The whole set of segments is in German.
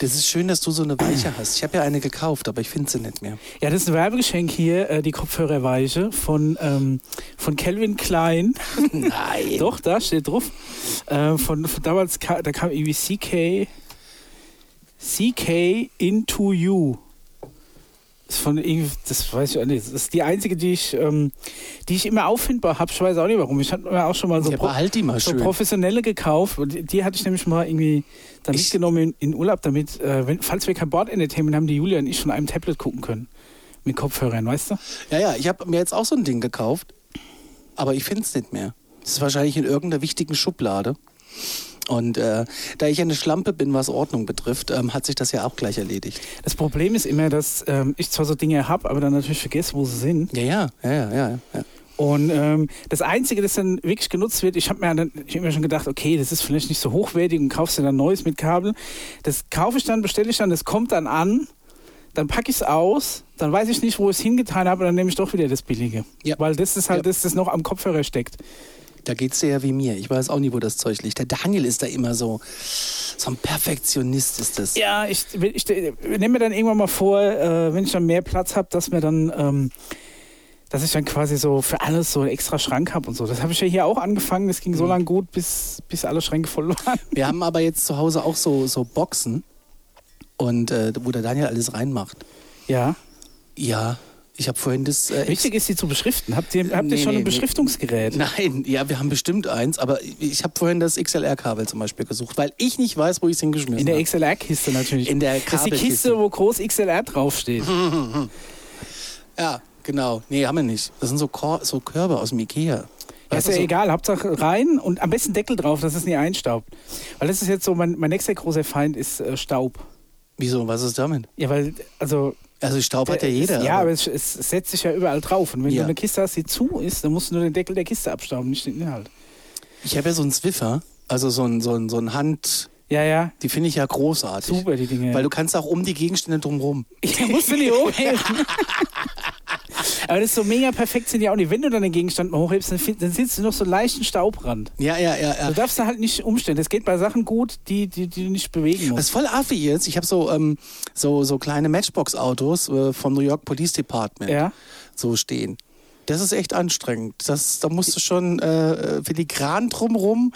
Das ist schön, dass du so eine Weiche hast. Ich habe ja eine gekauft, aber ich finde sie nicht mehr. Ja, das ist ein Werbegeschenk hier, äh, die Kopfhörerweiche von, ähm, von Calvin Klein. Nein. Doch, da steht drauf. Äh, von, von damals, ka da kam irgendwie CK. CK Into You. Das ist von irgendwie, das weiß ich auch nicht. Das ist die einzige, die ich, ähm, die ich immer auffindbar habe. Ich weiß auch nicht warum. Ich habe mir auch schon mal so, Ja, pro die mal so professionelle gekauft. Und die, die hatte ich nämlich mal irgendwie dann Ich- mitgenommen in, in Urlaub, damit, äh, wenn, falls wir kein Bord-Entertainment haben, die Julia und ich von einem Tablet gucken können. Mit Kopfhörern, weißt du? Ja, ja, ich habe mir jetzt auch so ein Ding gekauft, aber ich finde es nicht mehr. Das ist wahrscheinlich in irgendeiner wichtigen Schublade. Und äh, da ich eine Schlampe bin, was Ordnung betrifft, ähm, hat sich das ja auch gleich erledigt. Das Problem ist immer, dass ähm, ich zwar so Dinge habe, aber dann natürlich vergesse, wo sie sind. Ja, ja, ja, ja, ja. ja. Und ähm, das Einzige, das dann wirklich genutzt wird, ich habe mir, dann, ich hab mir schon gedacht, okay, das ist vielleicht nicht so hochwertig und kaufst dir dann Neues mit Kabel. Das kaufe ich dann, bestelle ich dann, das kommt dann an, dann packe ich es aus, dann weiß ich nicht, wo ich es hingetan habe dann nehme ich doch wieder das Billige. Ja. Weil das ist halt Ja. das, das noch am Kopfhörer steckt. Da geht's dir ja wie mir. Ich weiß auch nie, wo das Zeug liegt. Der Daniel ist da immer so, so ein Perfektionist ist das. Ja, ich, ich, ich nehme mir dann irgendwann mal vor, äh, wenn ich dann mehr Platz habe, dass mir dann, ähm, dass ich dann quasi so für alles so einen extra Schrank habe und so. Das habe ich ja hier auch angefangen. Das ging so lange gut, bis, bis alle Schränke voll waren. Wir haben aber jetzt zu Hause auch so, so Boxen, und äh, wo der Daniel alles reinmacht. Ja. Ja, ich habe vorhin das. Äh, Wichtig ist, sie zu beschriften. Habt ihr, habt ihr Nee, schon nee, ein Beschriftungsgerät? Nein, ja, wir haben bestimmt eins, aber ich habe vorhin das XLR-Kabel zum Beispiel gesucht, weil ich nicht weiß, wo ich es hingeschmissen In der habe. XLR-Kiste natürlich. In der das ist die Kabelkiste. Kiste, wo groß XLR draufsteht. Ja, genau. Nee, haben wir nicht. Das sind so, Kor so Körbe aus dem Ikea. Ja, ist ja so- egal, Hauptsache rein und am besten Deckel drauf, dass es nie einstaubt. Weil das ist jetzt so, mein, mein nächster großer Feind ist äh, Staub. Wieso, was ist damit? Ja, weil, also. Also Staub hat ja äh, jeder. Ja, aber es, es setzt sich ja überall drauf. Und wenn Ja. du eine Kiste hast, die zu ist, dann musst du nur den Deckel der Kiste abstauben, nicht den Inhalt. ich habe ja so einen Zwiffer, also so ein, so ein, so ein Hand, Ja, ja, die finde ich ja großartig. super, die Dinge. Weil du kannst auch um die Gegenstände drumrum. Ja, musst du nicht hochheben. Aber das ist so mega perfekt sind die auch nicht. Wenn du dann den Gegenstand mal hochhebst, dann, dann sitzt du noch so leichten Staubrand. Ja, ja, ja, ja. Du darfst da halt nicht umstellen. Das geht bei Sachen gut, die, die, die du nicht bewegen musst. voll affig ist, ich habe so, ähm, so, so kleine Matchbox-Autos äh, vom New York Police Department Ja. so stehen. Das ist echt anstrengend. Das, da musst du schon äh, filigran drumrum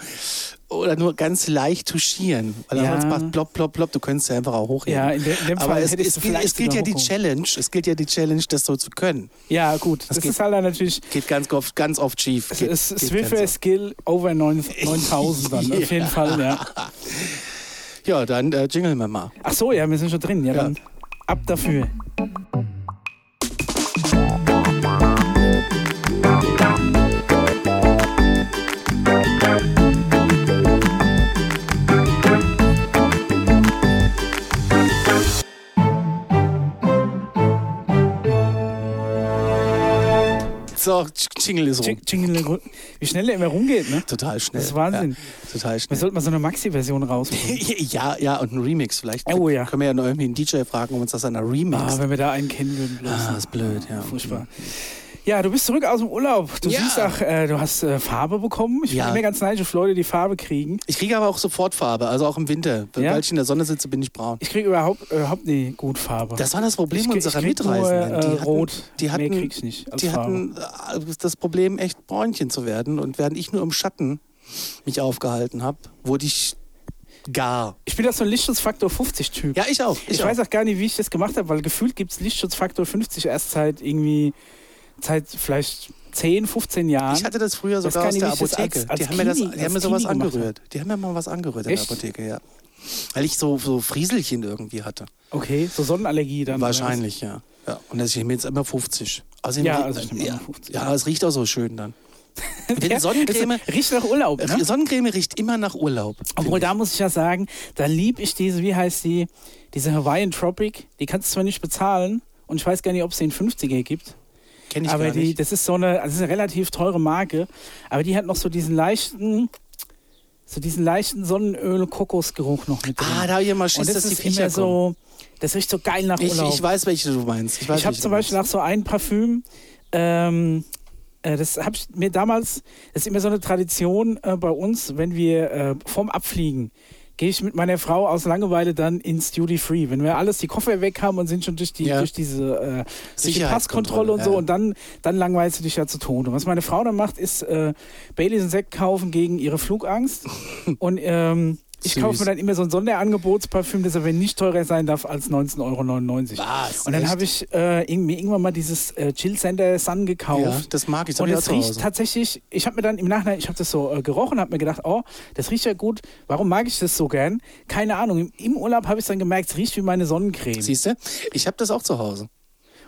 oder nur ganz leicht touchieren. Weil Ja. sonst macht plopp, plopp, plopp. Du könntest ja einfach auch hochheben. Ja, in, de, in dem Aber Fall es, es, vielleicht es gilt ja die. Challenge, es gilt ja die Challenge, das so zu können. Ja, gut. Das, geht- ist halt dann natürlich. Geht ganz oft, ganz oft schief. Es Geht- ist geht Swiffer. Skill over 9 9000 dann, auf jeden Fall, ja. Ja, dann äh, jingeln wir mal. Ach so, ja, wir sind schon drin. Ja, Ja. dann ab dafür. So, Jingle ist rum. Jing- Jingle, wie schnell der immer rumgeht, ne? Total schnell. Das ist Wahnsinn. Ja, total Wir schnell. sollten mal so eine Maxi-Version rausbringen. Ja, ja, und ein Remix vielleicht. Oh, ja. Können wir ja noch irgendwie einen DJ fragen, ob uns das an einer Remix. Ah, wenn wir da einen kennen würden. bloß. Ah, ist blöd, ja. Furchtbar. Ja, du bist zurück aus dem Urlaub. Du Ja. siehst auch, äh, du hast äh, Farbe bekommen. Ich Ja. bin immer ganz neidisch auf Leute, die Farbe kriegen. Ich kriege aber auch sofort Farbe, also auch im Winter. Ja? Weil ich in der Sonne sitze, bin ich braun. Ich kriege überhaupt, überhaupt nie gut Farbe. Das war das Problem ich, unserer ich Mitreisenden. Nur, äh, die hatten, rot. die hatten, Mehr krieg ich nicht die Farbe. hatten äh, das Problem, echt Bräunchen zu werden. Und während ich nur im Schatten mich aufgehalten habe, wurde ich gar. Ich bin das so ein Lichtschutzfaktor 50-Typ. Ja, ich auch. ich auch. weiß auch gar nicht, wie ich das gemacht habe, weil gefühlt gibt es Lichtschutzfaktor 50 erst seit irgendwie, seit vielleicht 10, 15 Jahren. Ich hatte das früher Das sogar kann aus der das Apotheke. als- als die haben mir, das, die haben mir sowas angerührt. Die haben mir mal was angerührt in Echt? der Apotheke, ja. Weil ich so, so Frieselchen irgendwie hatte. okay, so Sonnenallergie dann. Wahrscheinlich, ja. ja. Und das ich mir jetzt immer 50. Außerdem Ja, also ich ja, immer 50. ja, es riecht auch so schön dann. Ja, Sonnencreme, das riecht nach Urlaub, ne? Sonnencreme riecht immer nach Urlaub. Obwohl, da muss ich ja sagen, da lieb ich diese, wie heißt die, diese Hawaiian Tropic. Die kannst du zwar nicht bezahlen und ich weiß gar nicht, ob es den 50er gibt. Kenne ich aber gar die, nicht. das ist so eine, also das ist eine relativ teure Marke, aber die hat noch so diesen leichten, so diesen leichten Sonnenöl-Kokosgeruch noch mit drin. Ah, da habe ich immer Schiss, das dass die Viecher so, das riecht so geil nach. Ich, Urlaub. ich weiß, welche du meinst. Ich, weiß, Ich habe zum Beispiel nach so ein Parfüm, ähm, äh, das habe ich mir damals, das ist immer so eine Tradition äh, bei uns, wenn wir äh, vorm Abfliegen gehe ich mit meiner Frau aus Langeweile dann ins Duty Free. Wenn wir alles die Koffer weg haben und sind schon durch die, Ja. durch diese äh, durch die Passkontrolle und so ja. und dann, dann langweilst du dich ja zu Tode. Was meine Frau dann macht, ist äh, Baileys und Sekt kaufen gegen ihre Flugangst. und ähm, ich Süß. kaufe mir dann immer so ein Sonderangebotsparfüm, das aber nicht teurer sein darf als 19,99 Euro. Was? Und dann habe ich äh, mir irgendwann mal dieses äh, Chill Center Sun gekauft. Ja, das mag ich. Das Und zu riecht tatsächlich, ich habe mir dann im Nachhinein, ich habe das so äh, gerochen, habe mir gedacht, oh, das riecht ja gut. Warum mag ich das so gern? Keine Ahnung. Im, im Urlaub habe ich dann gemerkt, es riecht wie meine Sonnencreme. Siehst du? Ich habe das auch zu Hause.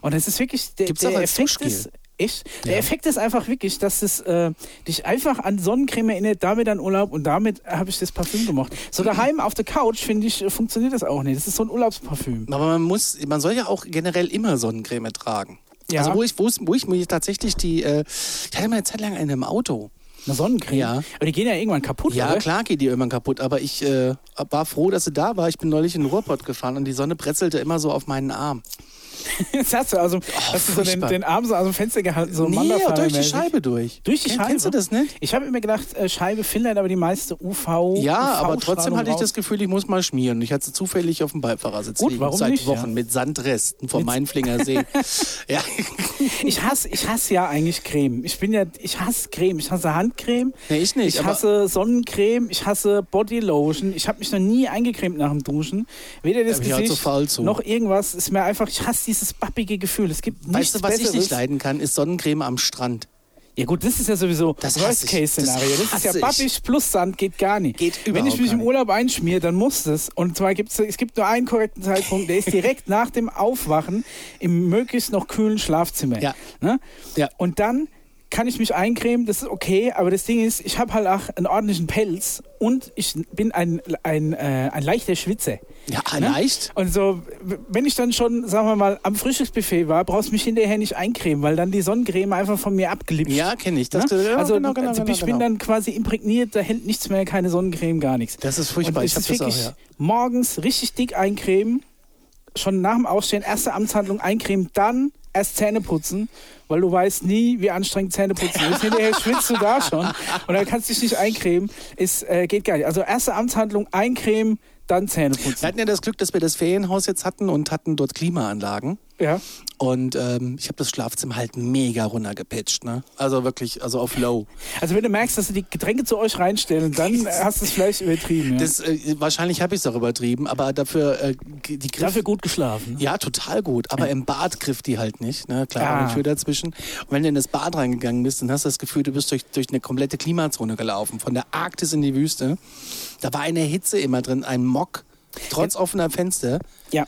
Und es ist wirklich, der, Gibt's der auch als Effekt Duschgel. ist, echt, der Ja. Effekt ist einfach wirklich, dass es äh, dich einfach an Sonnencreme erinnert, damit an Urlaub und damit habe ich das Parfüm gemacht. So daheim auf der Couch, finde ich, äh, funktioniert das auch nicht. Das ist so ein Urlaubsparfüm. Aber man muss, man soll ja auch generell immer Sonnencreme tragen. Ja. Also wo ich, wo, wo ich mir tatsächlich die, äh, ich hatte mal eine Zeit lang eine im Auto. Eine Sonnencreme. Ja. Aber die gehen ja irgendwann kaputt, Ja, oder? klar geht die irgendwann kaputt, aber ich äh, war froh, dass sie da war. Ich bin neulich in den Ruhrpott gefahren und die Sonne bretzelte immer so auf meinen Arm. Jetzt hast du also hast du so den, den Arm so aus dem Fenster gehalten, so nee, durch die. Scheibe durch. Durch die Kenn- Scheibe? Kennst du das nicht? Ich habe immer gedacht, äh, Scheibe filtert aber die meiste UV. Ja, aber UV-Strahlung trotzdem hatte ich das Gefühl, ich muss mal schmieren. Ich hatte zufällig auf dem Beifahrersitz Gut, liegen, seit nicht, Wochen ja. mit Sandresten vom Mainflinger See. ja. Ich hasse, ich hasse ja eigentlich Creme. Ich bin ja, ich hasse Creme. Ich hasse Handcreme. Nee, ich nicht, Ich aber- hasse Sonnencreme. Ich hasse Bodylotion. Ich habe mich noch nie eingecremt nach dem Duschen. Weder das auch Gesicht noch irgendwas. Ist mir einfach, ich hasse dieses bappige Gefühl. Es gibt nichts Weißt was ich Besseres. nicht leiden kann, ist Sonnencreme am Strand. Ja gut, das ist ja sowieso Das ich. Worst-Case-Szenario. Das Das, ist ja ich. bappig plus Sand, geht gar nicht. Geht Wenn ich mich im. Urlaub einschmiere, dann muss das. Und zwar gibt es, es gibt nur einen korrekten Zeitpunkt, der ist direkt nach dem Aufwachen im möglichst noch kühlen Schlafzimmer. Ja. Ne? Ja. Und dann kann ich mich eincremen, das ist okay, aber das Ding ist, ich habe halt auch einen ordentlichen Pelz und ich bin ein, ein, äh, ein leichter Schwitzer. Ja, Ne? leicht. Und so, wenn ich dann schon, sagen wir mal, am Frühstücksbuffet war, brauchst du mich hinterher nicht eincremen, weil dann die Sonnencreme einfach von mir abgelippt. Ja, kenne ich. Das, Ne? ja, also, genau, genau, also genau, ich bin genau. dann quasi imprägniert, da hält nichts mehr, keine Sonnencreme, gar nichts. Das ist furchtbar. Und Ich es hab ist das auch, ja. morgens richtig dick eincremen, schon nach dem Aufstehen, erste Amtshandlung eincremen, dann erst Zähne putzen, weil du weißt nie, wie anstrengend Zähne putzen ist. Hinterher schwitzt du da schon und dann kannst du dich nicht eincremen. Ist, äh, geht gar nicht. Also erste Amtshandlung eincremen, dann Zähne Wir putzen. hatten ja das Glück, dass wir das Ferienhaus jetzt hatten und hatten dort Klimaanlagen. Ja. Und ähm, ich habe das Schlafzimmer halt mega runtergepitcht. Ne? Also wirklich, also auf Low. Also wenn du merkst, dass sie die Getränke zu euch reinstellen, dann hast du es vielleicht übertrieben. Ja. Das, äh, wahrscheinlich habe ich es auch übertrieben, aber dafür äh, die griff, Dafür gut geschlafen. Ja, total gut. Aber im Bad griff die halt nicht. Ne? Klar, Ah. eine Tür dazwischen. Und wenn du in das Bad reingegangen bist, dann hast du das Gefühl, du bist durch, durch eine komplette Klimazone gelaufen. Von der Arktis in die Wüste. Da war eine Hitze immer drin, ein Mock, trotz offener Fenster. Ja.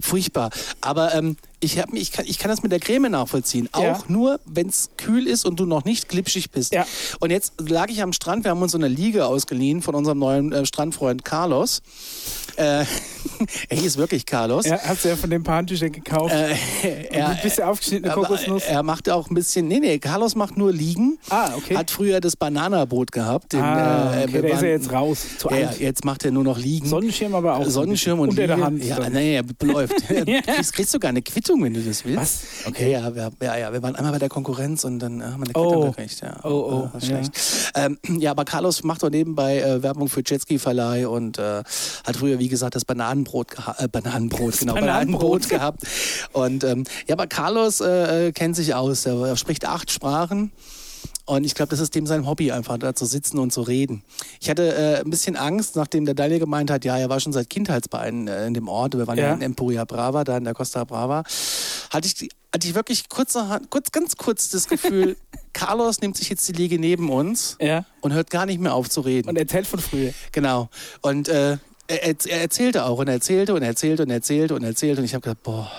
Furchtbar. Aber ähm, ich, hab, ich, kann, ich kann das mit der Creme nachvollziehen. Auch Ja. nur, wenn es kühl ist und du noch nicht glitschig bist. Ja. Und jetzt lag ich am Strand. Wir haben uns so eine Liege ausgeliehen von unserem neuen äh, Strandfreund Carlos. Äh, er hieß wirklich Carlos. Ja, hast du ja von den paar Handtüchern gekauft. Äh, er, ein bisschen aufgeschnittene Kokosnuss. er macht auch ein bisschen, nee, nee, Carlos macht nur Liegen. Ah, okay. Hat früher das Bananaboot gehabt. Den, ah, äh, okay, wir da ist er jetzt raus. Zu Ja, jetzt macht er nur noch Liegen. Sonnenschirm aber auch. Sonnenschirm und unter der Liege. Hand. Ja, dann. nee, läuft. kriegst, kriegst sogar eine Quittung, wenn du das willst. Was? Okay. Ja, ja, wir, ja, ja, wir waren einmal bei der Konkurrenz und dann äh, haben wir eine Oh. Quittung gekriegt. Ja. Oh, oh, Äh, schlecht. Ähm, ja, aber Carlos macht doch nebenbei äh, Werbung für Jetski-Verleih und äh, hat früher, wie gesagt, das Bananenbrot, äh, Bananenbrot, genau, Bananenbrot. Bananenbrot gehabt. Und ähm, ja, aber Carlos äh, äh, kennt sich aus. Er, spricht acht Sprachen. Und ich glaube, das ist dem sein Hobby, einfach da zu sitzen und zu reden. Ich hatte äh, ein bisschen Angst, nachdem der Daniel gemeint hat, ja, er war schon seit Kindheitsbeinen äh, in dem Ort. Wir waren ja. In Empuria Brava, da in der Costa Brava. Hatte ich, die- hatte ich wirklich kurzerhand, kurz, ganz kurz das Gefühl, Carlos nimmt sich jetzt die Liege neben uns Ja. und hört gar nicht mehr auf zu reden. Und erzählt von früher. Genau. Und äh, er, er er erzählte auch und erzählte und erzählte und erzählte und erzählte. Und ich habe gedacht, boah,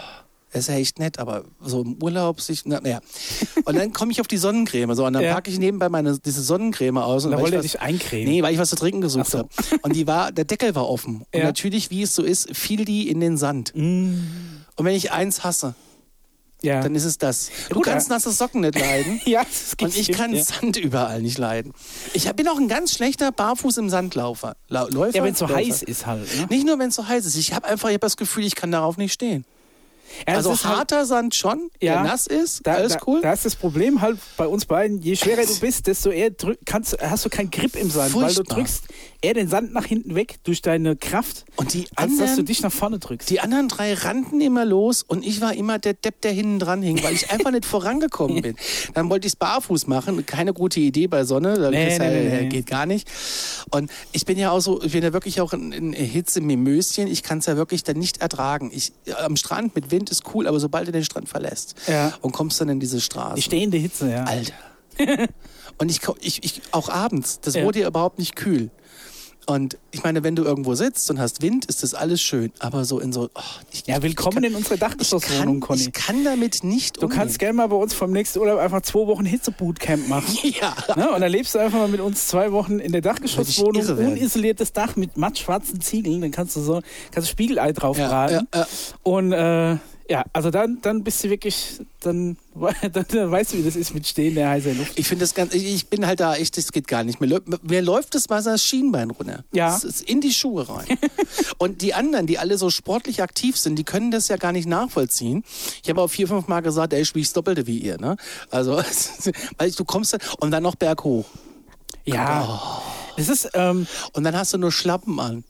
das ist ja echt nett, aber so im Urlaub sich. Na, naja. Und dann komme ich auf die Sonnencreme. So, und dann Ja. packe ich nebenbei meine, diese Sonnencreme aus. Und Da wollte ich er dich eincremen. Nee, weil ich was zu trinken gesucht so. habe. Und die war, der Deckel war offen. Und Ja. natürlich, wie es so ist, fiel die in den Sand. Mm. Und wenn ich eins hasse, Ja. dann ist es das. Du gut, kannst nasse Socken nicht leiden. ja, das geht Und ich kann ja. Sand überall nicht leiden. Ich bin auch ein ganz schlechter Barfuß im Sandlaufer. La Läufer? Ja, wenn es so Läufer. heiß ist halt. Ne? Nicht nur, wenn es so heiß ist. Ich habe einfach ich hab das Gefühl, ich kann darauf nicht stehen. Ja, also ist halt- harter Sand schon, Ja. der nass ist, Da, alles da, cool. Da ist das Problem halt bei uns beiden, je schwerer du bist, desto eher drück, kannst, hast du keinen Grip im Sand, weil du Furchtbar. drückst eher den Sand nach hinten weg durch deine Kraft, Und die als dass du anderen- dich nach vorne drückst. Die anderen drei rannten immer los und ich war immer der Depp, der hinten dran hing, weil ich einfach nicht vorangekommen bin. Dann wollte ich es barfuß machen, keine gute Idee bei Sonne, das Nee, nee, ja, nee, geht gar nicht. Und ich bin ja auch so, ich bin ja wirklich auch ein, ein Hitze-Mimöschen, ich kann es ja wirklich dann nicht ertragen. Ich, am Strand mit Wind ist cool, aber sobald du den Strand verlässt Ja. und kommst dann in diese Straße. Die stehende Hitze, ja. Alter. und ich, ich, ich, auch abends, das Ja. wurde ja überhaupt nicht kühl. Und ich meine, wenn du irgendwo sitzt und hast Wind, ist das alles schön. Aber so in so. Oh, ich, Ja, willkommen in unserer kann, Dachgeschosswohnung, Conny. ich kann damit nicht Du kannst gerne mal bei uns vom nächsten Urlaub einfach zwei Wochen Hitzebootcamp machen. Ja. Ne? Und dann lebst du einfach mal mit uns zwei Wochen in der Dachgeschosswohnung, unisoliertes Dach mit mattschwarzen Ziegeln, dann kannst du so kannst du Spiegelei drauf Ja, ja, ja. Und äh, ja, also dann, dann bist du wirklich, dann, dann, dann weißt du, wie das ist mit stehender heißer Luft. Ich finde das ganz, ich, ich bin halt da echt, das geht gar nicht. Mir, läu- mir läuft das Wasser das Schienbein runter. Ja. Das ist in die Schuhe rein. und die anderen, die alle so sportlich aktiv sind, die können das ja gar nicht nachvollziehen. Ich habe auch vier, fünf Mal gesagt, ey, ich spiele das Doppelte wie ihr, ne? Also, weil du kommst dann, und dann noch berghoch. Ja. Es ist, ähm, Und dann hast du nur Schlappen an.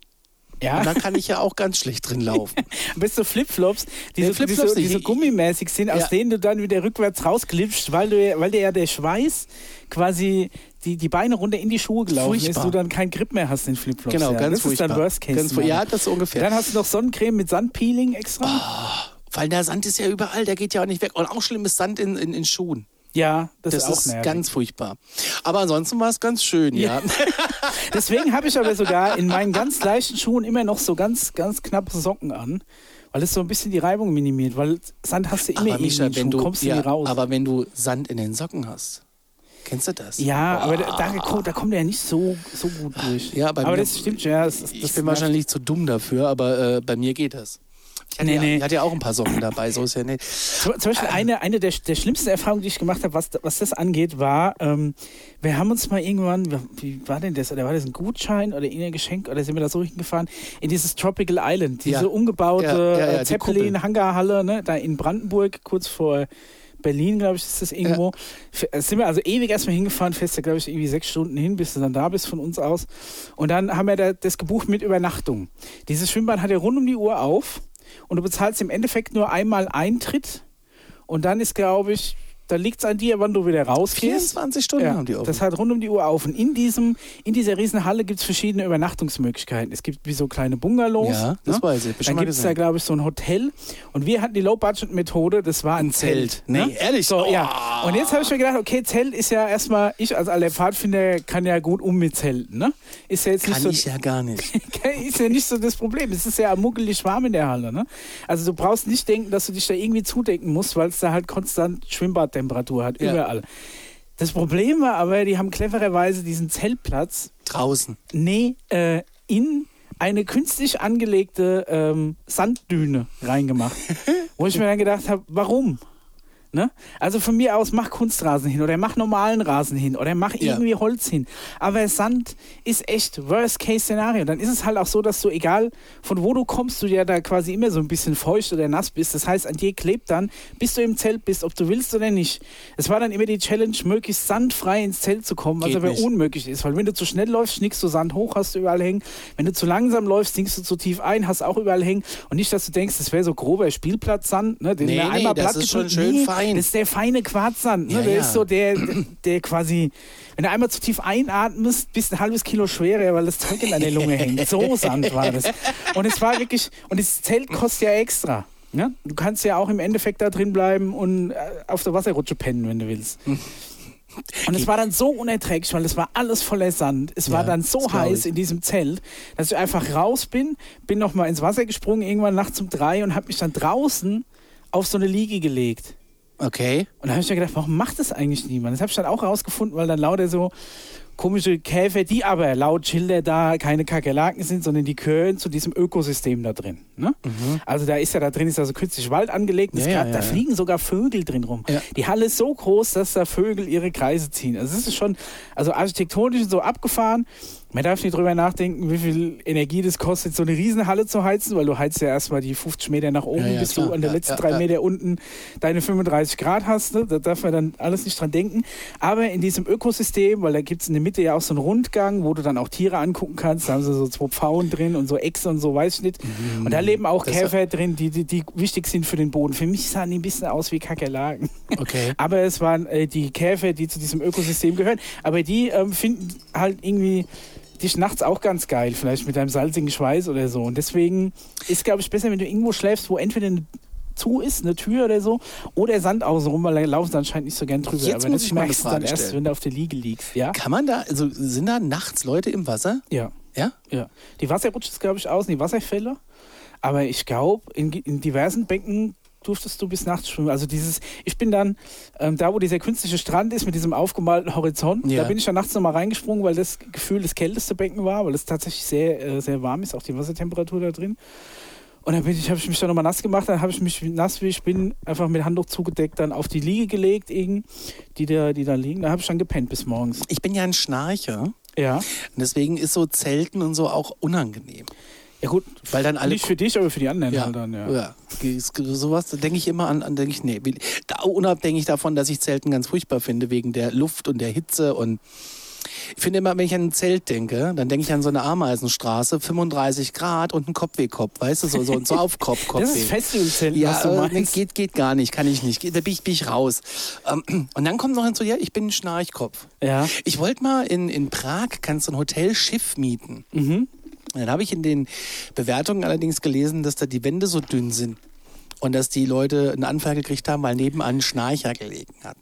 Ja, Und dann kann ich ja auch ganz schlecht drin laufen. bist du Flipflops, die, Nee, so, Flipflops die, so, die so gummimäßig sind, aus Ja. denen du dann wieder rückwärts rausklipst, weil, du, weil dir ja der Schweiß quasi die, die Beine runter in die Schuhe gelaufen ist, Furchtbar. du dann keinen Grip mehr hast in Flipflops. Genau, ja. ganz Das ist furchtbar. dann Worst Case. Ganz ja, das ist ungefähr. Dann hast du noch Sonnencreme mit Sandpeeling extra. Weil der Sand ist ja überall, der geht ja auch nicht weg. Und auch schlimmes Sand in, in, in Schuhen. Ja, das, Das ist auch ist nervig. ganz furchtbar. Aber ansonsten war es ganz schön, ja. Deswegen habe ich aber sogar in meinen ganz leichten Schuhen immer noch so ganz, ganz knappe Socken an, weil es so ein bisschen die Reibung minimiert, weil Sand hast du immer Aber Micha, in den wenn Schuhen, du, kommst du ja, nie raus. aber wenn du Sand in den Socken hast, kennst du das? ja, aber da, da, kommt- da kommt er ja nicht so, so gut durch. Ja, bei aber mir- das stimmt schon, ja. Das, das ich bin wahrscheinlich zu dumm dafür, aber äh, bei mir geht das. Ich hatte, Nee, ja, nee. ich hatte ja auch ein paar Socken dabei, so ist ja nicht. Zum, zum Beispiel eine, eine der, der schlimmsten Erfahrungen, die ich gemacht habe, was, was das angeht, war, ähm, wir haben uns mal irgendwann, wie war denn das? Oder war das ein Gutschein oder irgendein Geschenk oder sind wir da so hingefahren? In dieses Tropical Island, diese Ja. umgebaute Ja, ja, ja, äh, Zeppelin-Hangarhalle, ne, da in Brandenburg, kurz vor Berlin, glaube ich, ist das irgendwo. F- äh, Sind wir also ewig erstmal hingefahren, fährst du, glaube ich, irgendwie sechs Stunden hin, bis du dann da bist von uns aus. Und dann haben wir da das gebucht mit Übernachtung. Dieses Schwimmbad hat ja rund um die Uhr auf und du bezahlst im Endeffekt nur einmal Eintritt. Und dann ist, glaube ich, da liegt es an dir, wann du wieder rausgehst. 24 Stunden Ja, haben die offen. das hat rund um die Uhr auf. Und in, diesem, in dieser Riesenhalle gibt es verschiedene Übernachtungsmöglichkeiten. Es gibt wie so kleine Bungalows. ja, das ne? weiß ich. Schon Dann gibt es da, glaube ich, so ein Hotel. Und wir hatten die Low-Budget-Methode, das war ein Zelt. Nee, ne? ehrlich? So, Oh. ja. Und jetzt habe ich mir gedacht, okay, Zelt ist ja erstmal, ich als alter Pfadfinder kann ja gut um mit Zelten. Ne? Ist ja jetzt nicht Kann so. ich ja gar nicht. ist ja nicht so das Problem. Es ist ja muckelig warm in der Halle. Ne? Also du brauchst nicht denken, dass du dich da irgendwie zudecken musst, weil es da halt konstant Schwimmbadtemperatur hat, Ja. überall. Das Problem war aber, die haben clevererweise diesen Zeltplatz, Draußen. nee, äh, in eine künstlich angelegte ähm, Sanddüne reingemacht. wo ich mir dann gedacht habe, warum? Ne? Also von mir aus, mach Kunstrasen hin oder mach normalen Rasen hin oder mach Ja. irgendwie Holz hin. Aber Sand ist echt Worst-Case-Szenario. Dann ist es halt auch so, dass du, egal von wo du kommst, du ja da quasi immer so ein bisschen feucht oder nass bist. Das heißt, an dir klebt dann, bis du im Zelt bist, ob du willst oder nicht. Es war dann immer die Challenge, möglichst sandfrei ins Zelt zu kommen, was Geht aber nicht. unmöglich ist. Weil wenn du zu schnell läufst, schnickst du Sand hoch, hast du überall hängen. Wenn du zu langsam läufst, sinkst du zu tief ein, hast auch überall hängen. Und nicht, dass du denkst, das wäre so grober Spielplatzsand, ne, den Nee, wir nee, einmal das platt ist schon schön nee, fein. Das ist der feine Quarzsand. Ne? Ja, der ja. ist so der, der, quasi, wenn du einmal zu tief einatmest, bist ein halbes Kilo schwerer, weil das Zeug in deiner Lunge hängt. So Sand war das. Und es war wirklich, und das Zelt kostet ja extra. Ne? Du kannst ja auch im Endeffekt da drin bleiben und äh, auf der Wasserrutsche pennen, wenn du willst. Und es war dann so unerträglich, weil es war alles voller Sand. Es war Ja, dann so heiß in diesem Zelt, dass ich einfach raus bin, bin noch mal ins Wasser gesprungen, irgendwann nachts um drei und habe mich dann draußen auf so eine Liege gelegt. Okay. Und da habe ich mir gedacht, warum macht das eigentlich niemand? Das habe ich dann auch rausgefunden, weil dann lauter so komische Käfer, die aber laut Schilder da keine Kakerlaken sind, sondern die gehören zu diesem Ökosystem da drin. Ne? Also da ist ja da drin ist also künstlich Wald angelegt, Mhm. Ja, grad, ja, da ja. fliegen sogar Vögel drin rum. Die Halle ist so groß, dass da Vögel ihre Kreise ziehen. Also es ist schon, also architektonisch so abgefahren. Man darf nicht drüber nachdenken, wie viel Energie das kostet, so eine Riesenhalle zu heizen, weil du heizt ja erstmal die 50 Meter nach oben, Ja, ja, bis klar. du an der letzten drei. Meter unten deine 35 Grad hast. Ne? Da darf man dann alles nicht dran denken. Aber in diesem Ökosystem, weil da gibt es in der Mitte ja auch so einen Rundgang, wo du dann auch Tiere angucken kannst, da haben sie so zwei Pfauen drin und so Echse und so, weiß ich nicht. Und da leben auch Das- Käfer drin, die, die, die wichtig sind für den Boden. Für mich sahen die ein bisschen aus wie Kakerlaken. Okay. Aber es waren äh, die Käfer, die zu diesem Ökosystem gehören. Aber die ähm, finden halt irgendwie dich nachts auch ganz geil, vielleicht mit deinem salzigen Schweiß oder so. Und deswegen ist, glaube ich, besser, wenn du irgendwo schläfst, wo entweder eine zu ist, eine Tür oder so, oder Sand außenrum, weil da laufen sie anscheinend nicht so gern drüber. Jetzt Aber muss das ich merkst du dann erst, stellen. wenn du auf der Liege liegst. Ja? Kann man da, also sind da nachts Leute im Wasser? Ja. Ja? Ja. Die Wasserrutsche ist, glaube ich, außen, die Wasserfälle. Aber ich glaube, in, in diversen Becken durftest du bis nachts schwimmen. Also dieses, ich bin dann ähm, da, wo dieser künstliche Strand ist mit diesem aufgemalten Horizont, Ja. da bin ich dann nachts nochmal reingesprungen, weil das Gefühl das kälteste Becken war, weil es tatsächlich sehr, äh, sehr warm ist, auch die Wassertemperatur da drin. Und dann bin ich, habe ich mich dann nochmal nass gemacht, dann habe ich mich nass wie ich bin, einfach mit Handtuch zugedeckt, dann auf die Liege gelegt, die da, die da liegen. Da habe ich dann gepennt bis morgens. Ich bin ja ein Schnarcher. Ja. Und deswegen ist so Zelten und so auch unangenehm. Ja gut, Weil dann alle nicht für dich, aber für die anderen Ja, halt dann, ja. ja. Sowas, da denke ich immer an, an denke ich, nee, da, unabhängig davon, dass ich Zelten ganz furchtbar finde, wegen der Luft und der Hitze und ich finde immer, wenn ich an ein Zelt denke, dann denke ich an so eine Ameisenstraße, 35 Grad und ein Kopfwehkopf, weißt du, so, so, so auf Kopf, Das ist Kopfweh. Festivalzelt, was Ja, du äh, nee, meinst. geht, geht gar nicht, kann ich nicht. Da bin ich, bin ich raus. Ähm, und dann kommt noch hinzu, ja, ich bin ein Schnarchkopf. Ja. Ich wollte mal in, in Prag, kannst du ein Hotelschiff mieten. Mhm. Dann habe ich in den Bewertungen allerdings gelesen, dass da die Wände so dünn sind. Und dass die Leute einen Anfall gekriegt haben, weil nebenan ein Schnarcher gelegen hat.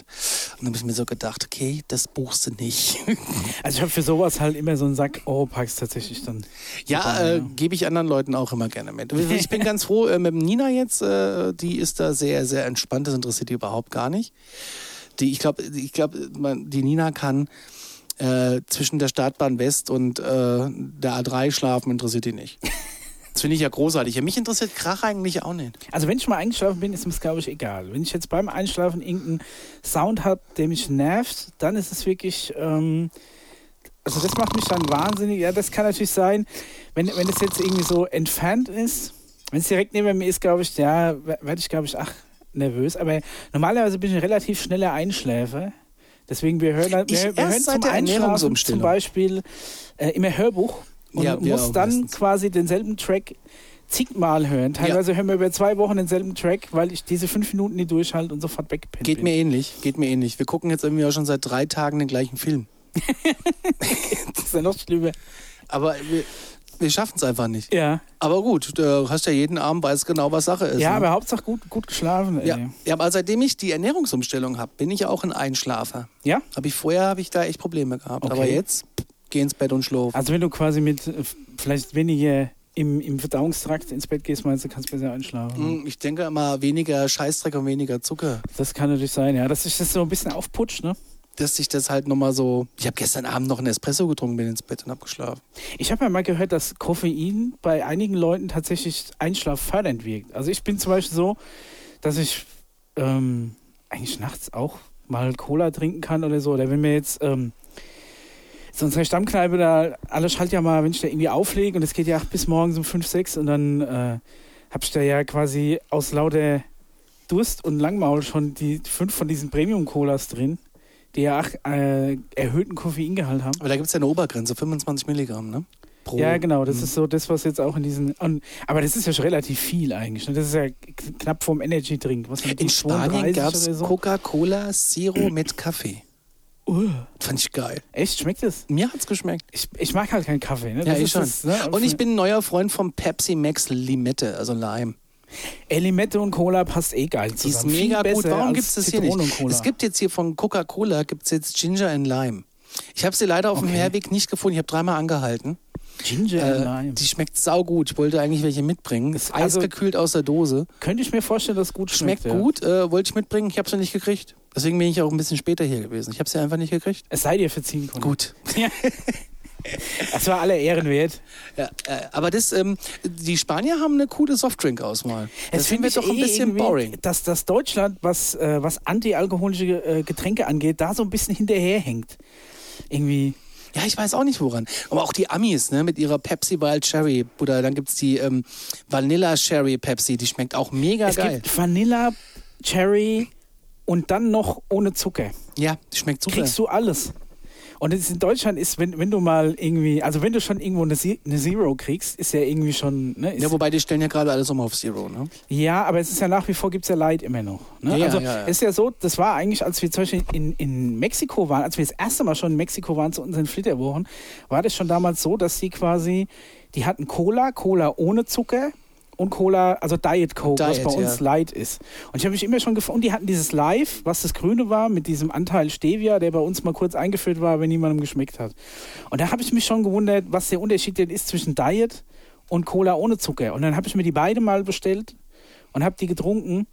Und dann habe ich mir so gedacht, okay, das buchst du nicht. Also ich habe für sowas halt immer so einen Sack Europacks tatsächlich dann. ja, äh, gebe ich anderen Leuten auch immer gerne mit. Ich bin ganz froh äh, mit Nina jetzt, äh, die ist da sehr, sehr entspannt, das interessiert die überhaupt gar nicht. Die, ich glaube, ich glaub, man- die Nina kann äh, zwischen der Startbahn West und äh, der A3 schlafen, interessiert die nicht. Das finde ich ja großartig. Ja, mich interessiert Krach eigentlich auch nicht. Also wenn ich mal eingeschlafen bin, ist mir glaube ich egal. Wenn ich jetzt beim Einschlafen irgendeinen Sound habe, der mich nervt, dann ist es wirklich... Ähm, also das macht mich dann wahnsinnig. Ja, das kann natürlich sein, wenn, wenn es jetzt irgendwie so entfernt ist. Wenn es direkt neben mir ist, glaube ich, ja, werde ich, glaube ich, ach, nervös. Aber normalerweise bin ich ein relativ schneller Einschläfer. Deswegen, wir hören, wir, Ich wir erst hören zum Einschlafen zum Beispiel äh, immer Hörbuch und Ja, wir muss dann meistens. quasi denselben Track zigmal hören. Teilweise hören wir über zwei Wochen denselben Track, weil ich diese fünf Minuten nicht durchhalte und sofort weggepennt Geht bin. mir ähnlich, geht mir ähnlich. Wir gucken jetzt irgendwie auch schon seit drei Tagen den gleichen Film. Das ist ja noch schlimmer. Aber wir, wir schaffen es einfach nicht. Ja, Aber gut, du hast ja jeden Abend, weiß genau, was Sache ist. ja ne? aber Hauptsache gut, gut geschlafen. Ey. ja. ja, aber seitdem ich die Ernährungsumstellung habe, bin ich auch ein Einschlafer. ja? Habe ich vorher habe ich da echt Probleme gehabt. Okay. Aber jetzt geh ins Bett und schlaf. Also wenn du quasi mit äh, vielleicht weniger im, im Verdauungstrakt ins Bett gehst, meinst du, kannst besser einschlafen. Hm, Ich denke immer weniger Scheißdreck und weniger Zucker. Das kann natürlich sein, ja. Dass sich das so ein bisschen aufputscht, ne? Dass sich das halt nochmal so. Ich habe gestern Abend noch einen Espresso getrunken, bin ins Bett und hab geschlafen. Ich habe ja mal gehört, dass Koffein bei einigen Leuten tatsächlich einschlaffördernd wirkt. Also ich bin zum Beispiel so, dass ich ähm, eigentlich nachts auch mal Cola trinken kann oder so. Oder wenn mir jetzt ähm, so unsere Stammkneipe da, alle schaltet ja mal, wenn ich da irgendwie auflege und es geht ja bis morgens um 5, 6 und dann äh, hab ich da ja quasi aus lauter Durst und Langmaul schon die fünf von diesen Premium-Colas drin, ja auch äh, erhöhten Koffeingehalt haben. Aber da gibt es ja eine Obergrenze, 25 Milligramm, ne? Pro. Ja, genau, das Mhm. ist so das, was jetzt auch in diesen. Und, aber das ist ja schon relativ viel eigentlich. Ne? Das ist ja knapp vorm Energy Drink. Was In Spanien gab es so. Coca-Cola Zero mit Kaffee. Uh, Fand ich geil. echt, schmeckt das? Mir hat's geschmeckt. Ich, ich mag halt keinen Kaffee. Ne? Ja, ich schon. Das, ne? Und ich bin ein neuer Freund vom Pepsi Max Limette, also Lime. Ey, Limette und Cola passt eh geil Die ist zusammen. mega Viel gut. Warum als gibt's das hier nicht? Es gibt jetzt hier von Coca-Cola gibt's jetzt Ginger and Lime. Ich habe sie leider auf dem Okay. Herweg nicht gefunden. Ich habe dreimal angehalten. Ginger and Äh, Lime. die schmeckt saugut. Ich wollte eigentlich welche mitbringen. Ist Also- eisgekühlt aus der Dose. Könnte ich mir vorstellen, dass es gut schmeckt. Schmeckt ja. gut. Äh, wollte ich mitbringen. Ich habe sie nicht gekriegt. Deswegen bin ich auch ein bisschen später hier gewesen. Ich habe sie einfach nicht gekriegt. Es sei dir verziehen können. Gut. Das war aller Ehren wert. Ja, äh, aber das, ähm, die Spanier haben eine coole Softdrink-Auswahl. Das Es finden wir finde doch ein eh bisschen irgendwie, boring. Dass, dass Deutschland, was, äh, was antialkoholische äh, Getränke angeht, da so ein bisschen hinterherhängt. Irgendwie. Ja, ich weiß auch nicht woran. Aber auch die Amis, ne, mit ihrer Pepsi Wild Cherry. Oder dann gibt's die ähm, Vanilla Cherry Pepsi, die schmeckt auch mega Es geil. gibt Vanilla, Cherry und dann noch ohne Zucker. Ja, die schmeckt super. Kriegst du alles. Und es in Deutschland ist, wenn, wenn du mal irgendwie, also wenn du schon irgendwo eine, eine Zero kriegst, ist ja irgendwie schon, ne, ja, wobei die stellen ja gerade alles um auf Zero, ne? Ja, aber es ist ja nach wie vor gibt es ja Light immer noch. Ne? Ja, ja, also ja, ja. es ist ja so, das war eigentlich, als wir zum Beispiel in, in Mexiko waren, als wir das erste Mal schon in Mexiko waren zu unseren Flitterwochen, war das schon damals so, dass die quasi, die hatten Cola, Cola ohne Zucker und Cola, also Diet Coke, was Diet, bei uns ja. Light ist. Und ich habe mich immer schon gefunden, die hatten dieses Live, was das Grüne war, mit diesem Anteil Stevia, der bei uns mal kurz eingeführt war, wenn niemandem geschmeckt hat. Und da habe ich mich schon gewundert, was der Unterschied denn ist zwischen Diet und Cola ohne Zucker. Und dann habe ich mir die beide mal bestellt und habe die getrunken.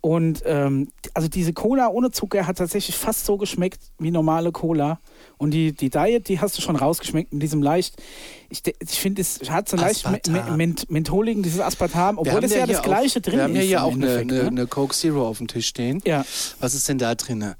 Und ähm, also diese Cola ohne Zucker hat tatsächlich fast so geschmeckt wie normale Cola. Und die, die Diet, die hast du schon rausgeschmeckt mit diesem leicht, ich, ich finde, es hat so leicht me ment mentholigen, dieses Aspartam, obwohl das ja, hier das gleiche auch, drin Wir haben ja ist. hier auch eine, ne? eine Coke Zero auf dem Tisch stehen. Ja, Was ist denn da drin?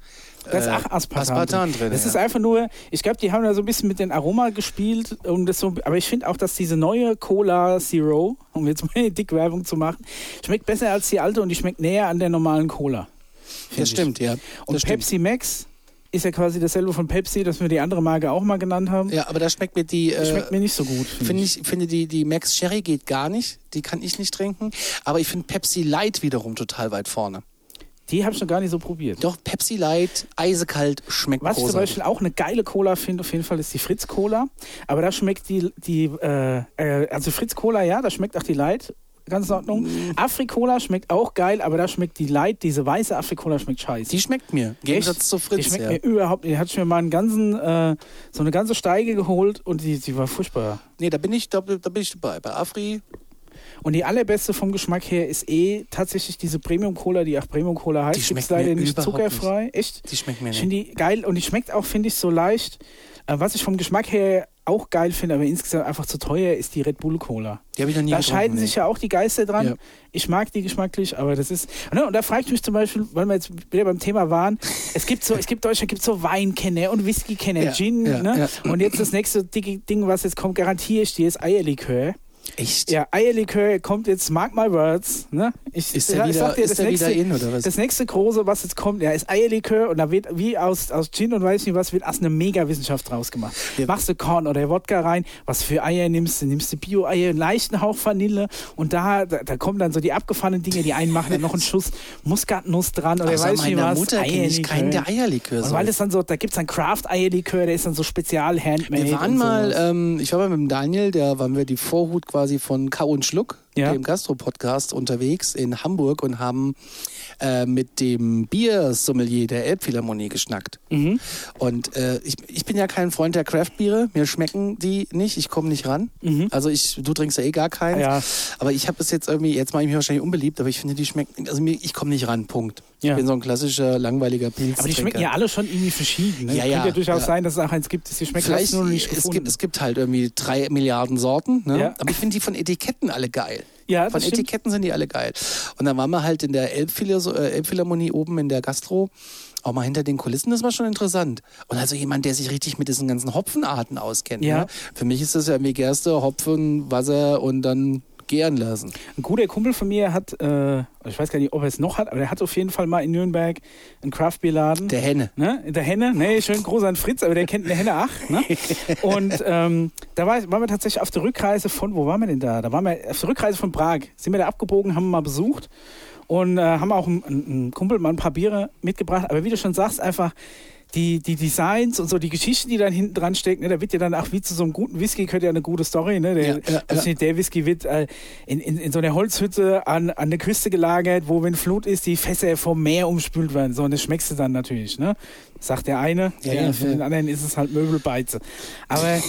Da ist auch Aspartam, Aspartam drin. Das ja. ist einfach nur, ich glaube, die haben da so ein bisschen mit den Aroma gespielt. Und das so, aber ich finde auch, dass diese neue Cola Zero, um jetzt mal eine dicke Werbung zu machen, schmeckt besser als die alte und die schmeckt näher an der normalen Cola. Das ich. stimmt, ja. Und das stimmt. Pepsi Max ist ja quasi dasselbe von Pepsi, das wir die andere Marke auch mal genannt haben. Ja, aber da schmeckt mir die. Äh, Schmeckt mir nicht so gut. Find Finde ich, finde die, die Max Cherry geht gar nicht. Die kann ich nicht trinken. Aber ich finde Pepsi Light wiederum total weit vorne. Die habe ich noch gar nicht so probiert. Doch, Pepsi Light, eisekalt, schmeckt Was ich zum großartig. Beispiel auch eine geile Cola finde, auf jeden Fall ist die Fritz Cola. Aber da schmeckt die, die äh, äh, also Fritz Cola, ja, da schmeckt auch die Light. Ganz in Ordnung. Mm. Afri-Cola schmeckt auch geil, aber da schmeckt die Light, diese weiße Afri-Cola schmeckt scheiße. Die schmeckt mir. Gegensatz zu Die Fritz. schmeckt Ja. mir überhaupt nicht. Die hatte ich mir mal einen ganzen, äh, so eine ganze Steige geholt und die, die war furchtbar. Nee, da bin ich, da, da bin ich dabei. Bei Afri, Und die allerbeste vom Geschmack her ist eh tatsächlich diese Premium Cola, die auch Premium Cola heißt. Die schmeckt leider nicht zuckerfrei. Echt? die schmeckt mir Ich nicht. finde die geil und die schmeckt auch, finde ich, so leicht. Äh, was ich vom Geschmack her auch geil finde, aber insgesamt einfach zu teuer, ist die Red Bull Cola. Die habe ich noch nie Da scheiden nee. sich ja auch die Geister dran. Ja. Ich mag die geschmacklich, aber das ist. Ne, und da frage ich mich zum Beispiel, weil wir jetzt wieder beim Thema waren, es gibt so, es gibt Deutschland gibt so Weinkenner und Whiskykenner, Ja, Gin, ja, ne? Und jetzt das nächste dicke Ding, was jetzt kommt, garantiere ich dir, ist Eierlikör. Echt? Ja, Eierlikör kommt jetzt, mark my words. Ne? Ich, Ist der wieder, dir, ist das der nächste, wieder in oder was? das nächste große, was jetzt kommt, ja, ist Eierlikör und da wird wie aus, aus Gin und weiß nicht was, wird aus einer Mega-Wissenschaft draus gemacht. Ja. Machst du Korn oder Wodka rein, was für Eier nimmst du? Nimmst du Bio-Eier, einen leichten Hauch Vanille und da, da, da kommen dann so die abgefahrenen Dinge, die einen machen dann noch einen Schuss Muskatnuss dran oder Außer weiß nicht was. Mutter kenne ich keinen, der Eierlikör. Und weil es dann so, da gibt es dann Craft-Eierlikör, der ist dann so spezial handmade. Wir waren mal, ähm, ich war mal mit dem Daniel, da waren wir die Vorhut quasi von Kau und Schluck, Ja. dem Gastro-Podcast, unterwegs in Hamburg und haben äh, mit dem Biersommelier der Elbphilharmonie geschnackt. Mhm. Und äh, ich, ich bin ja kein Freund der Craft-Biere, mir schmecken die nicht, ich komme nicht ran. Mhm. Also ich, du trinkst ja eh gar keins. Ja. Aber ich habe es jetzt irgendwie, jetzt mache ich mich wahrscheinlich unbeliebt, aber ich finde, die schmecken, also mir, ich komme nicht ran, Punkt. Ja. Ich bin so ein klassischer, langweiliger Pilz. Aber die schmecken ja alle schon irgendwie verschieden. Ne? Ja, Könnte ja, ja durchaus ja. sein, dass es auch eins gibt, das die schmecken Vielleicht, nur noch nicht es gefunden. gibt, es gibt halt irgendwie drei Milliarden Sorten, ne? Ja. aber ich finde die von Etiketten alle geil. Ja, Von stimmt. Etiketten sind die alle geil. Und dann waren wir halt in der äh, Elbphilharmonie oben in der Gastro, auch mal hinter den Kulissen, das war schon interessant. Und also jemand, der sich richtig mit diesen ganzen Hopfenarten auskennt. Ja. Ne? Für mich ist das ja wie Gerste, Hopfen, Wasser und dann gären lassen. Ein guter Kumpel von mir hat, äh, ich weiß gar nicht, ob er es noch hat, aber der hat auf jeden Fall mal in Nürnberg einen Craftbierladen. Der Henne. Ne? Der Henne, ne, schön groß an Fritz, aber der kennt eine Henne ach. Ne? Und ähm, da war, waren wir tatsächlich auf der Rückreise von, wo waren wir denn da? Da waren wir auf der Rückreise von Prag. Sind wir da abgebogen, haben wir mal besucht und äh, haben auch einen, einen Kumpel mal ein paar Biere mitgebracht. Aber wie du schon sagst, einfach die, die Designs und so die Geschichte, die dann hinten dran steckt, ne, da wird ja dann auch wie zu so einem guten Whisky gehört ja eine gute Story. Ne? Der, Ja, ja, also ja. Der Whisky wird äh, in, in, in so einer Holzhütte an, an der Küste gelagert, wo, wenn Flut ist, die Fässer vom Meer umspült werden. So, und das schmeckst du dann natürlich. Ne? Sagt der eine, Ja, der, ja, für ja. den anderen ist es halt Möbelbeize. Aber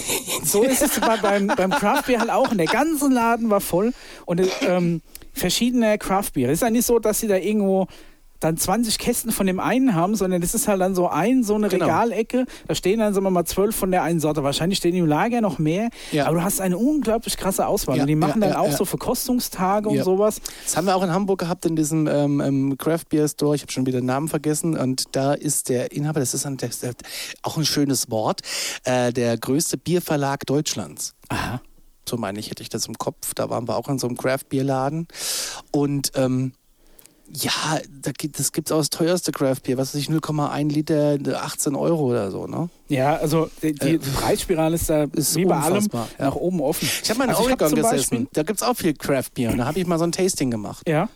so ist es bei, beim, beim Craftbeer halt auch. Und der ganze Laden war voll und ähm, verschiedene Craftbiere. Es ist ja nicht so, dass sie da irgendwo dann 20 Kästen von dem einen haben, sondern das ist halt dann so ein, so eine Genau. Regalecke. Da stehen dann, sagen wir mal, zwölf von der einen Sorte. Wahrscheinlich stehen im Lager noch mehr. Ja. Aber du hast eine unglaublich krasse Auswahl. Ja, und die machen ja, dann auch so Verkostungstage und sowas. Das haben wir auch in Hamburg gehabt, in diesem ähm, Craft Beer Store. Ich habe schon wieder den Namen vergessen. Und da ist der Inhaber, das ist ein, das ist auch ein schönes Wort, äh, der größte Bierverlag Deutschlands. Aha. So meine ich, hätte ich das im Kopf. Da waren wir auch in so einem Craft Bierladen. Und ähm, ja, da gibt, das gibt es auch das teuerste Craft Beer, was weiß ich, 0,1 Liter, 18 Euro oder so, ne? Ja, also die, die Äh, Preisspirale ist da ist wie bei allem ja. nach oben offen. Ich habe mal in Also hab Oregon zum gesessen. Da gibt es auch viel Craft Beer. Und da habe ich mal so ein Tasting gemacht. Ja.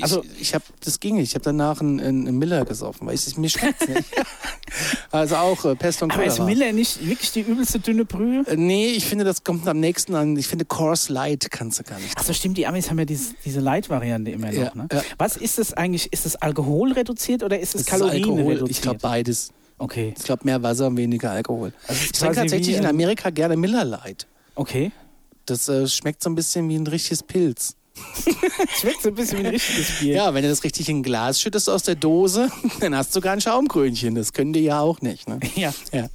Also- ich, ich habe, das ging nicht. Ich habe danach einen, einen Miller gesoffen, weil ich, mir nicht. also auch äh, Pest und Aber ist Cholera. Miller nicht wirklich die übelste dünne Brühe? Äh, Nee, ich finde, das kommt am nächsten an. Ich finde, Course Light kannst du gar nicht. Achso, stimmt, die Amis haben ja diese, diese Light-Variante immer noch. Ja, ne? ja. Was ist das eigentlich? Ist das Alkohol reduziert oder ist es Das ist Kalorien Alkohol. reduziert? Ich glaube beides. okay. Ich glaube mehr Wasser und weniger Alkohol. Also ich trinke tatsächlich wie, in ähm, Amerika gerne Miller Light. Okay. Das äh, schmeckt so ein bisschen wie ein richtiges Pilz. Schmeckt so ein bisschen wie ein richtiges Bier. Ja, wenn du das richtig in ein Glas schüttest aus der Dose, dann hast du sogar ein Schaumkrönchen. Das können die ja auch nicht. Ne? Ja. Ja.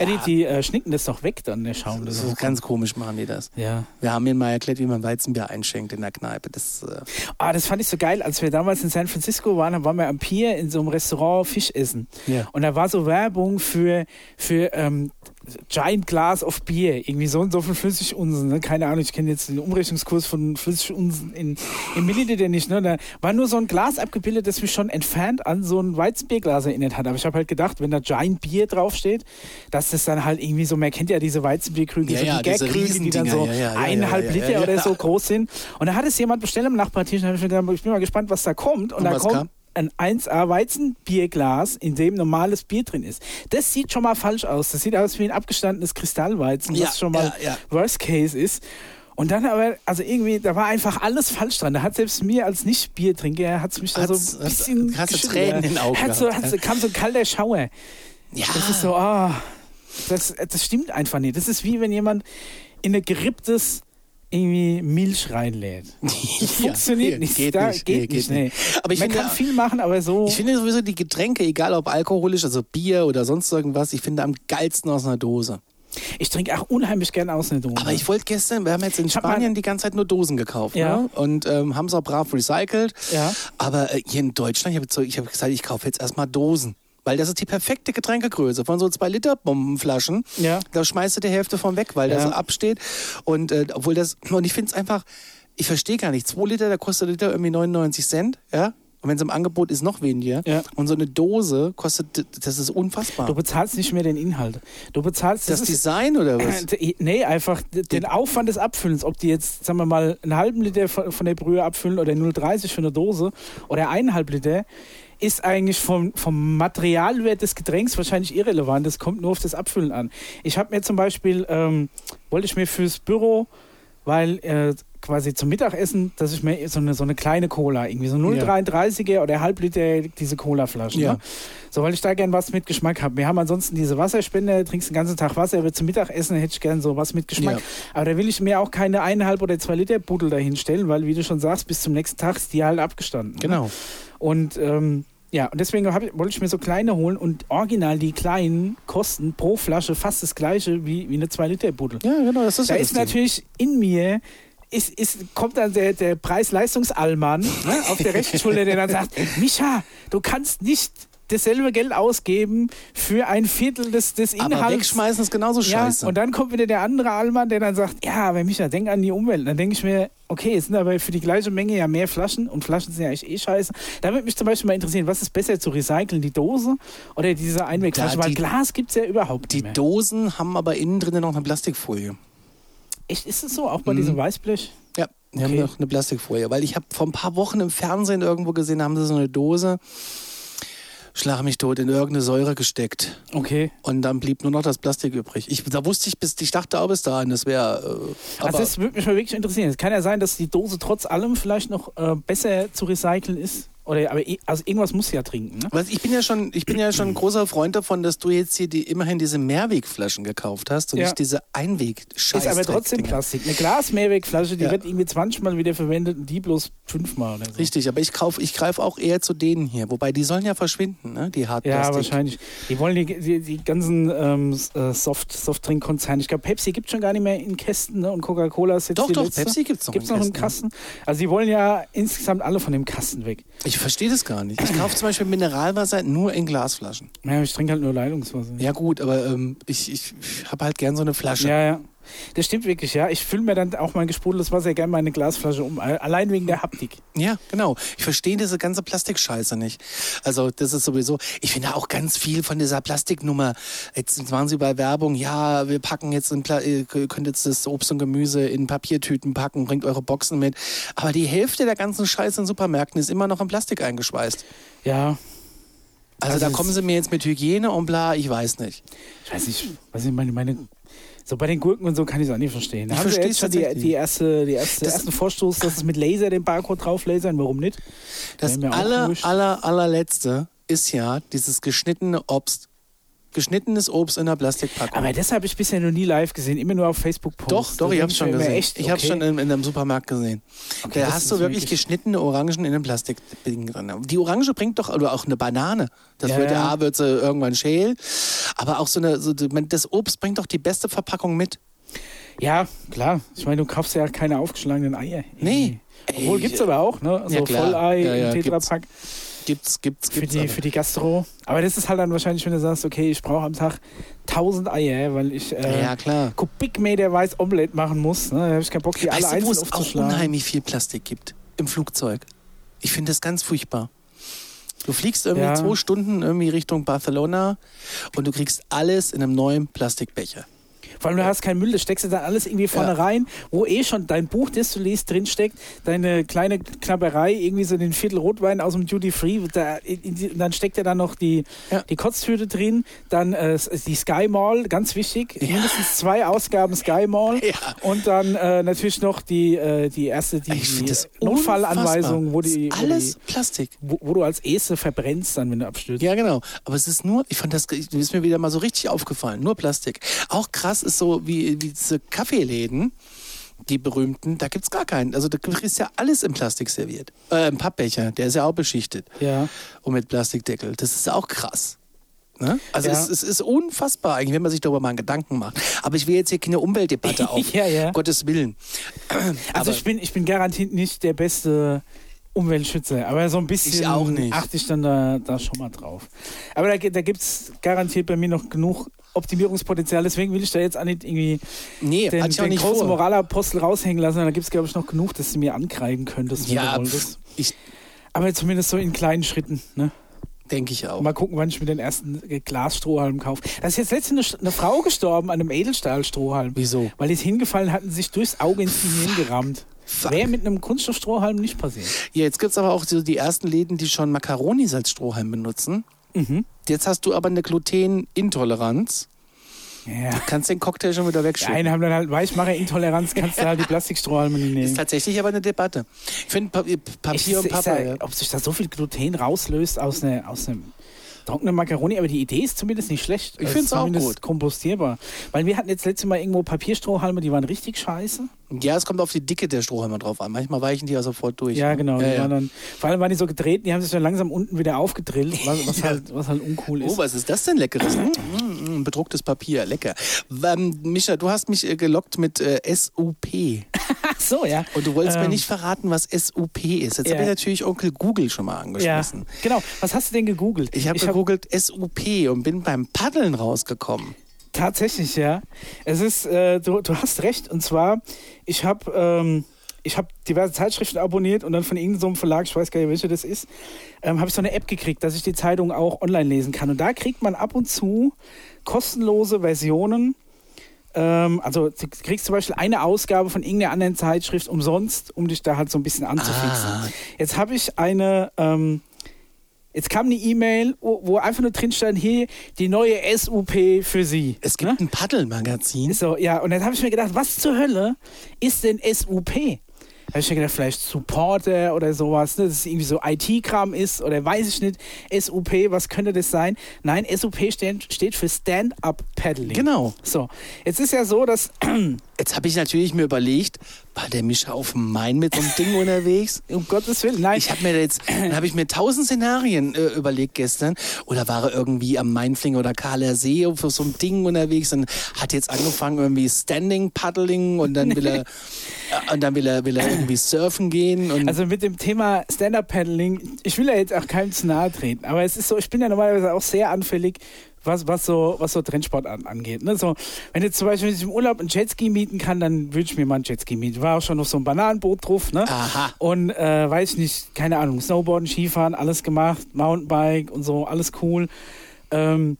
ja die, die äh, schnicken das doch weg dann, der Schaum. Das Das ist ganz komisch machen die das. ja. Wir haben ihnen mal erklärt, wie man Weizenbier einschenkt in der Kneipe. Das, äh, Ah, das fand ich so geil. Als wir damals in San Francisco waren, dann waren wir am Pier in so einem Restaurant Fisch essen. Ja. Und da war so Werbung für, für ähm, Giant Glass of Beer. Irgendwie so so viel Flüssigunsen. Ne? Keine Ahnung, ich kenne jetzt den Umrechnungskurs von Flüssigunsen in, in Milliliter nicht. Ne? Da war nur so ein Glas abgebildet, das mich schon entfernt an so ein Weizenbierglas erinnert hat. Aber ich habe halt gedacht, wenn da Giant Beer draufsteht, dass das dann halt irgendwie so, man kennt ja diese Weizenbierkrüge, Ja, so ja, die Gagkrüge, die dann so. Ja, ja, eineinhalb Liter oder so groß sind. Und da hat es jemand bestellt am Nachbartisch und da habe ich mir gedacht, ich bin mal gespannt, was da kommt. Und, Und da kommt kam? Ein 1A Weizenbierglas, in dem normales Bier drin ist. Das sieht schon mal falsch aus. Das sieht aus wie ein abgestandenes Kristallweizen, Ja, was schon mal ja, ja. Worst Case ist. Und dann aber, also irgendwie, da war einfach alles falsch dran. Da hat selbst mir als Nicht-Biertrinker, hat es mich da Hat's- so ein bisschen... hast du. Tränen in den Augen Hat so, hat so, kam so ein kalter Schauer. ja. Das ist so, ah, das, das stimmt einfach nicht. Das ist wie wenn jemand in ein geripptes irgendwie Milch reinlädt. Funktioniert nee, nicht. geht da, nicht, Geht nee, nicht, nee. Aber ich Man finde- kann viel machen, aber so. Ich finde sowieso die Getränke, egal ob alkoholisch, also Bier oder sonst irgendwas, ich finde am geilsten aus einer Dose. Ich trinke auch unheimlich gerne aus einer Dose. Aber ich wollte gestern, wir haben jetzt in Spanien die ganze Zeit nur Dosen gekauft Ja. ne? und ähm, haben es auch brav recycelt. Ja. Aber äh, hier in Deutschland, ich habe hab gesagt, ich kaufe jetzt erstmal Dosen. Weil das ist die perfekte Getränkegröße von so zwei Liter Bombenflaschen. Ja. Da schmeißt du die Hälfte von weg, weil der Ja. so absteht. Und äh, obwohl das, und ich finde es einfach, ich verstehe gar nicht, zwei Liter, da kostet der Liter irgendwie 99 Cent, ja. Und wenn es im Angebot ist, noch weniger. Ja. Und so eine Dose kostet, das ist unfassbar. du bezahlst nicht mehr den Inhalt. Du bezahlst das ist- Design oder was? Äh, Nee, einfach den Aufwand des Abfüllens. Ob die jetzt, sagen wir mal, einen halben Liter von von der Brühe abfüllen oder 0,30 für eine Dose oder eineinhalb Liter, ist eigentlich vom, vom Materialwert des Getränks wahrscheinlich irrelevant. Das kommt nur auf das Abfüllen an. Ich habe mir zum Beispiel, ähm, wollte ich mir fürs Büro, weil äh, quasi zum Mittagessen, dass ich mir so eine, so eine kleine Cola, irgendwie so 0,33er oder halb Liter diese Colaflaschen. Ja. Ne? So, weil ich da gern was mit Geschmack habe. Wir haben ansonsten diese Wasserspender, trinkst den ganzen Tag Wasser, aber zum Mittagessen hätte ich gern so was mit Geschmack. Ja. Aber da will ich mir auch keine eineinhalb oder zwei Liter Buddel dahin stellen, weil, wie du schon sagst, bis zum nächsten Tag ist die halt abgestanden. ne? Und ähm, ja, und deswegen ich, wollte ich mir so kleine holen und original die kleinen kosten pro Flasche fast das gleiche wie, wie eine 2-Liter-Buddel. Ja, genau, das ist Da ja ist natürlich in mir. Ist, ist, kommt dann der, der Preis-Leistungsallmann ne, auf der rechten Schulter, der dann sagt: Micha, du kannst nicht dasselbe Geld ausgeben für ein Viertel des, des Aber Inhalts. wegschmeißen ist genauso Ja, scheiße. und dann kommt wieder der andere Allmann, der dann sagt, ja, aber Micha, denk an die Umwelt. Dann denke ich mir, okay, es sind aber für die gleiche Menge ja mehr Flaschen und Flaschen sind ja eigentlich eh scheiße. Da würde mich zum Beispiel mal interessieren, was ist besser zu recyceln, die Dose oder diese Einwegflasche? Da Weil die- Glas gibt es ja überhaupt die nicht mehr. Dosen haben aber innen drin noch eine Plastikfolie. Echt, ist es so, auch bei Mhm. diesem Weißblech? Ja, die haben Okay. noch eine Plastikfolie. Weil ich habe vor ein paar Wochen im Fernsehen irgendwo gesehen, da haben sie so eine Dose, schlag mich tot, in irgendeine Säure gesteckt. Okay. Und dann blieb nur noch das Plastik übrig. Ich, da wusste ich bis, ich dachte auch bis dahin, das wäre. Äh, Also das würde mich mal wirklich interessieren. Es kann ja sein, dass die Dose trotz allem vielleicht noch äh, besser zu recyceln ist. Oder, aber also irgendwas muss ja trinken. Ne? Was, ich bin ja schon, ich bin ja schon ein großer Freund davon, dass du jetzt hier die, immerhin diese Mehrwegflaschen gekauft hast und Ja. nicht diese einweg Ist aber trotzdem Plastik. Eine Glas-Mehrwegflasche, die Ja. wird irgendwie 20 Mal wieder verwendet und die bloß 5 Mal oder so. Richtig, aber ich ich greife auch eher zu denen hier. Wobei die sollen ja verschwinden, ne? Die Ja, Hartplastik. wahrscheinlich. Die wollen die, die, die ganzen ähm, äh, Soft, Softdrink-Konzerne. Ich glaube, Pepsi gibt schon gar nicht mehr in Kästen ne? und Coca-Cola ist jetzt Doch, doch, letzte. Pepsi gibt's noch Gibt's in noch im Kästen. Kasten. Also die wollen ja insgesamt alle von dem Kasten weg. Ich verstehe das gar nicht. Ich kaufe zum Beispiel Mineralwasser nur in Glasflaschen. Ja, ich trinke halt nur Leitungswasser. Ja gut, aber ähm, ich, ich, ich habe halt gern so eine Flasche. Ja, ja. Das stimmt wirklich, ja. Ich fülle mir dann auch mein gesprudeltes Wasser gerne mal in eine Glasflasche um. Allein wegen der Haptik. Ja, genau. Ich verstehe diese ganze Plastikscheiße nicht. Also das ist sowieso, ich finde auch ganz viel von dieser Plastiknummer. Jetzt waren sie bei Werbung, ja, wir packen jetzt, in Pla ihr könnt jetzt das Obst und Gemüse in Papiertüten packen, bringt eure Boxen mit. Aber die Hälfte der ganzen Scheiße in Supermärkten ist immer noch in Plastik eingeschweißt. Ja. Also, Also da kommen sie mir jetzt mit Hygiene und bla, ich weiß nicht. Ich weiß nicht, was ich meine, meine. So bei den Gurken und so kann ich es auch nicht verstehen. Da Ich haben jetzt schon die, die, erste, die erste, Das- ersten Vorstoß, dass es mit Laser den Barcode drauf lasern. Warum nicht? Das aller, aller, allerletzte ist ja dieses geschnittene Obst. Geschnittenes Obst in einer Plastikpackung. Aber das habe ich bisher noch nie live gesehen, immer nur auf Facebook posts. Doch, doch, ich hab's schon gesehen. Echt, Ich okay. schon in, in einem Supermarkt gesehen. Okay, da hast du wirklich, wirklich- geschnittene Orangen in einem Plastikding drin. Die Orange bringt doch, oder auch eine Banane. Das Ja, wird ja. A, wird sie irgendwann schäl. Aber auch so eine, so, das Obst bringt doch die beste Verpackung mit. Ja, klar. Ich meine, du kaufst ja keine aufgeschlagenen Eier. Nee. Obwohl Ey, gibt's aber auch, ne? So Ja, klar. Volleier Ja, ja, Tetrapack Gibt's, gibt's, für gibt's. die, aber. für die Gastro. Aber das ist halt dann wahrscheinlich, wenn du sagst, okay, ich brauche am Tag 1000 Eier, weil ich äh, ja, klar. Kubikmeter weiß Omelette machen muss. Ne? Da habe ich keinen Bock, die alle Weißt du, wo einzeln es auch aufzuschlagen. unheimlich viel Plastik gibt? Im Flugzeug. Ich finde das ganz furchtbar. Du fliegst irgendwie Ja. zwei Stunden irgendwie Richtung Barcelona und du kriegst alles in einem neuen Plastikbecher. Vor allem, du hast keinen Müll, das steckst du dann alles irgendwie vorne Ja. rein, wo eh schon dein Buch, das du liest, drinsteckt, deine kleine Knabberei, irgendwie so den Viertel Rotwein aus dem Duty Free, da, in, in, dann steckt ja dann noch die, Ja. die Kotztüte drin, dann äh, die Sky Mall, ganz wichtig, mindestens zwei Ausgaben Sky Mall Ja. und dann äh, natürlich noch die, äh, die erste, die, die Notfallanweisung, wo, die, Das wo, alles die, Plastik. wo, wo du als Erste verbrennst, dann, wenn du abstürzt. Ja, genau. Aber es ist nur, ich fand das, das ist mir wieder mal so richtig aufgefallen. Nur Plastik. Auch krass ist so wie, wie diese Kaffeeläden, die berühmten, da gibt's gar keinen. Also da ist ja alles im Plastik serviert. Äh, im Pappbecher, der ist ja auch beschichtet. Ja. Und mit Plastikdeckel. Das ist auch krass. Ne? Also Ja. es, es ist unfassbar eigentlich, wenn man sich darüber mal Gedanken macht. Aber ich will jetzt hier keine Umweltdebatte auf. Ja, ja. Gottes Willen. Also ich bin, ich bin garantiert nicht der beste Umweltschützer, aber so ein bisschen achte ich dann da, da schon mal drauf. Aber da, da gibt es garantiert bei mir noch genug Optimierungspotenzial, deswegen will ich da jetzt auch nicht irgendwie Nee, den, den nicht großen vor. Moralapostel raushängen lassen. Da gibt es, glaube ich, noch genug, dass sie mir ankreiden können, dass Ja, du pf, wolltest. ich Aber zumindest so in kleinen Schritten. Ne? denke ich auch. Mal gucken, wann ich mir den ersten Glasstrohhalm kaufe. Da ist jetzt letztens eine, eine Frau gestorben an einem Edelstahlstrohhalm. Wieso? Weil die ist hingefallen, hatten sich durchs Auge ins Gehirn gerammt. Wäre mit einem Kunststoffstrohhalm nicht passiert. Ja, jetzt gibt es aber auch so die ersten Läden, die schon Makaronis als Strohhalm benutzen. Mhm. Jetzt hast du aber eine Glutenintoleranz. Ja. Kannst den Cocktail schon wieder Die wegschicken. einen haben dann halt Weichmacherintoleranz, kannst du halt die Plastikstrohhalme nicht ist nehmen. tatsächlich aber eine Debatte. Ich finde Pa- Papier Ich, und ja. ob sich da so viel Gluten rauslöst aus, einer, aus einem trockenen Macaroni, aber die Idee ist zumindest nicht schlecht. Ich Es find's ist auch gut. kompostierbar. Weil wir hatten jetzt letztes Mal irgendwo Papierstrohhalme, die waren richtig scheiße. ja, es kommt auf die Dicke der Strohhalme drauf an. Manchmal weichen die ja sofort durch. Ja, ne? genau. Ja, ja. Dann, vor allem waren die so gedreht, die haben sich dann langsam unten wieder aufgedrillt, was, was, halt, was halt uncool Oh, ist. was ist das denn Leckeres? Mm, mm, bedrucktes Papier, lecker. Ähm, Micha, du hast mich äh, gelockt mit äh, SUP. Ach so, ja. Und du wolltest mir Ähm, nicht verraten, was SUP ist. Jetzt Ja. habe ich natürlich Onkel Google schon mal Ja, angeschmissen. genau. Was hast du denn gegoogelt? Ich habe hab- gegoogelt SUP und bin beim Paddeln rausgekommen. Tatsächlich, ja. Es ist, äh, du, du hast recht. Und zwar, ich habe ähm, ich hab diverse Zeitschriften abonniert und dann von irgendeinem Verlag, ich weiß gar nicht, welcher das ist, ähm, habe ich so eine App gekriegt, dass ich die Zeitung auch online lesen kann. Und da kriegt man ab und zu kostenlose Versionen. Ähm, also du kriegst zum Beispiel eine Ausgabe von irgendeiner anderen Zeitschrift umsonst, um dich da halt so ein bisschen anzufixen. Ah. Jetzt habe ich eine, ähm, jetzt kam eine E-Mail, wo, einfach nur drin stand, hier die neue SUP für Sie. Es gibt ein Paddelmagazin. So, ja, und dann habe ich mir gedacht, was zur Hölle ist denn SUP? Habe ich mir gedacht, vielleicht Supporter oder sowas, ne? dass es irgendwie so IT-Kram ist oder weiß ich nicht. SUP, was könnte das sein? Nein, SUP steht, steht für Stand-Up-Paddling. Genau. So, jetzt ist ja so, dass Jetzt habe ich natürlich mir überlegt, war der Mischa auf dem Main mit so einem Ding unterwegs? um Gottes Willen, nein, Ich habe mir jetzt, dann habe ich mir tausend Szenarien äh, überlegt gestern. Oder war er irgendwie am Mainfling oder Kahler See auf so einem Ding unterwegs und hat jetzt angefangen irgendwie Standing Paddling und dann will er äh, und dann will er will er irgendwie surfen gehen und Also mit dem Thema Stand-Up-Paddling, ich will ja jetzt auch keinem zu nahe treten, aber es ist so, ich bin ja normalerweise auch sehr anfällig, was, was so, was so Trendsport an, angeht. Ne? So, wenn jetzt zum Beispiel ich im Urlaub einen Jetski mieten kann, dann würde ich mir mal einen Jetski mieten. War auch schon auf so einem Bananenboot drauf, ne? Aha. Und äh, weiß ich nicht, keine Ahnung, Snowboarden, Skifahren, alles gemacht, Mountainbike und so, alles cool. Ähm,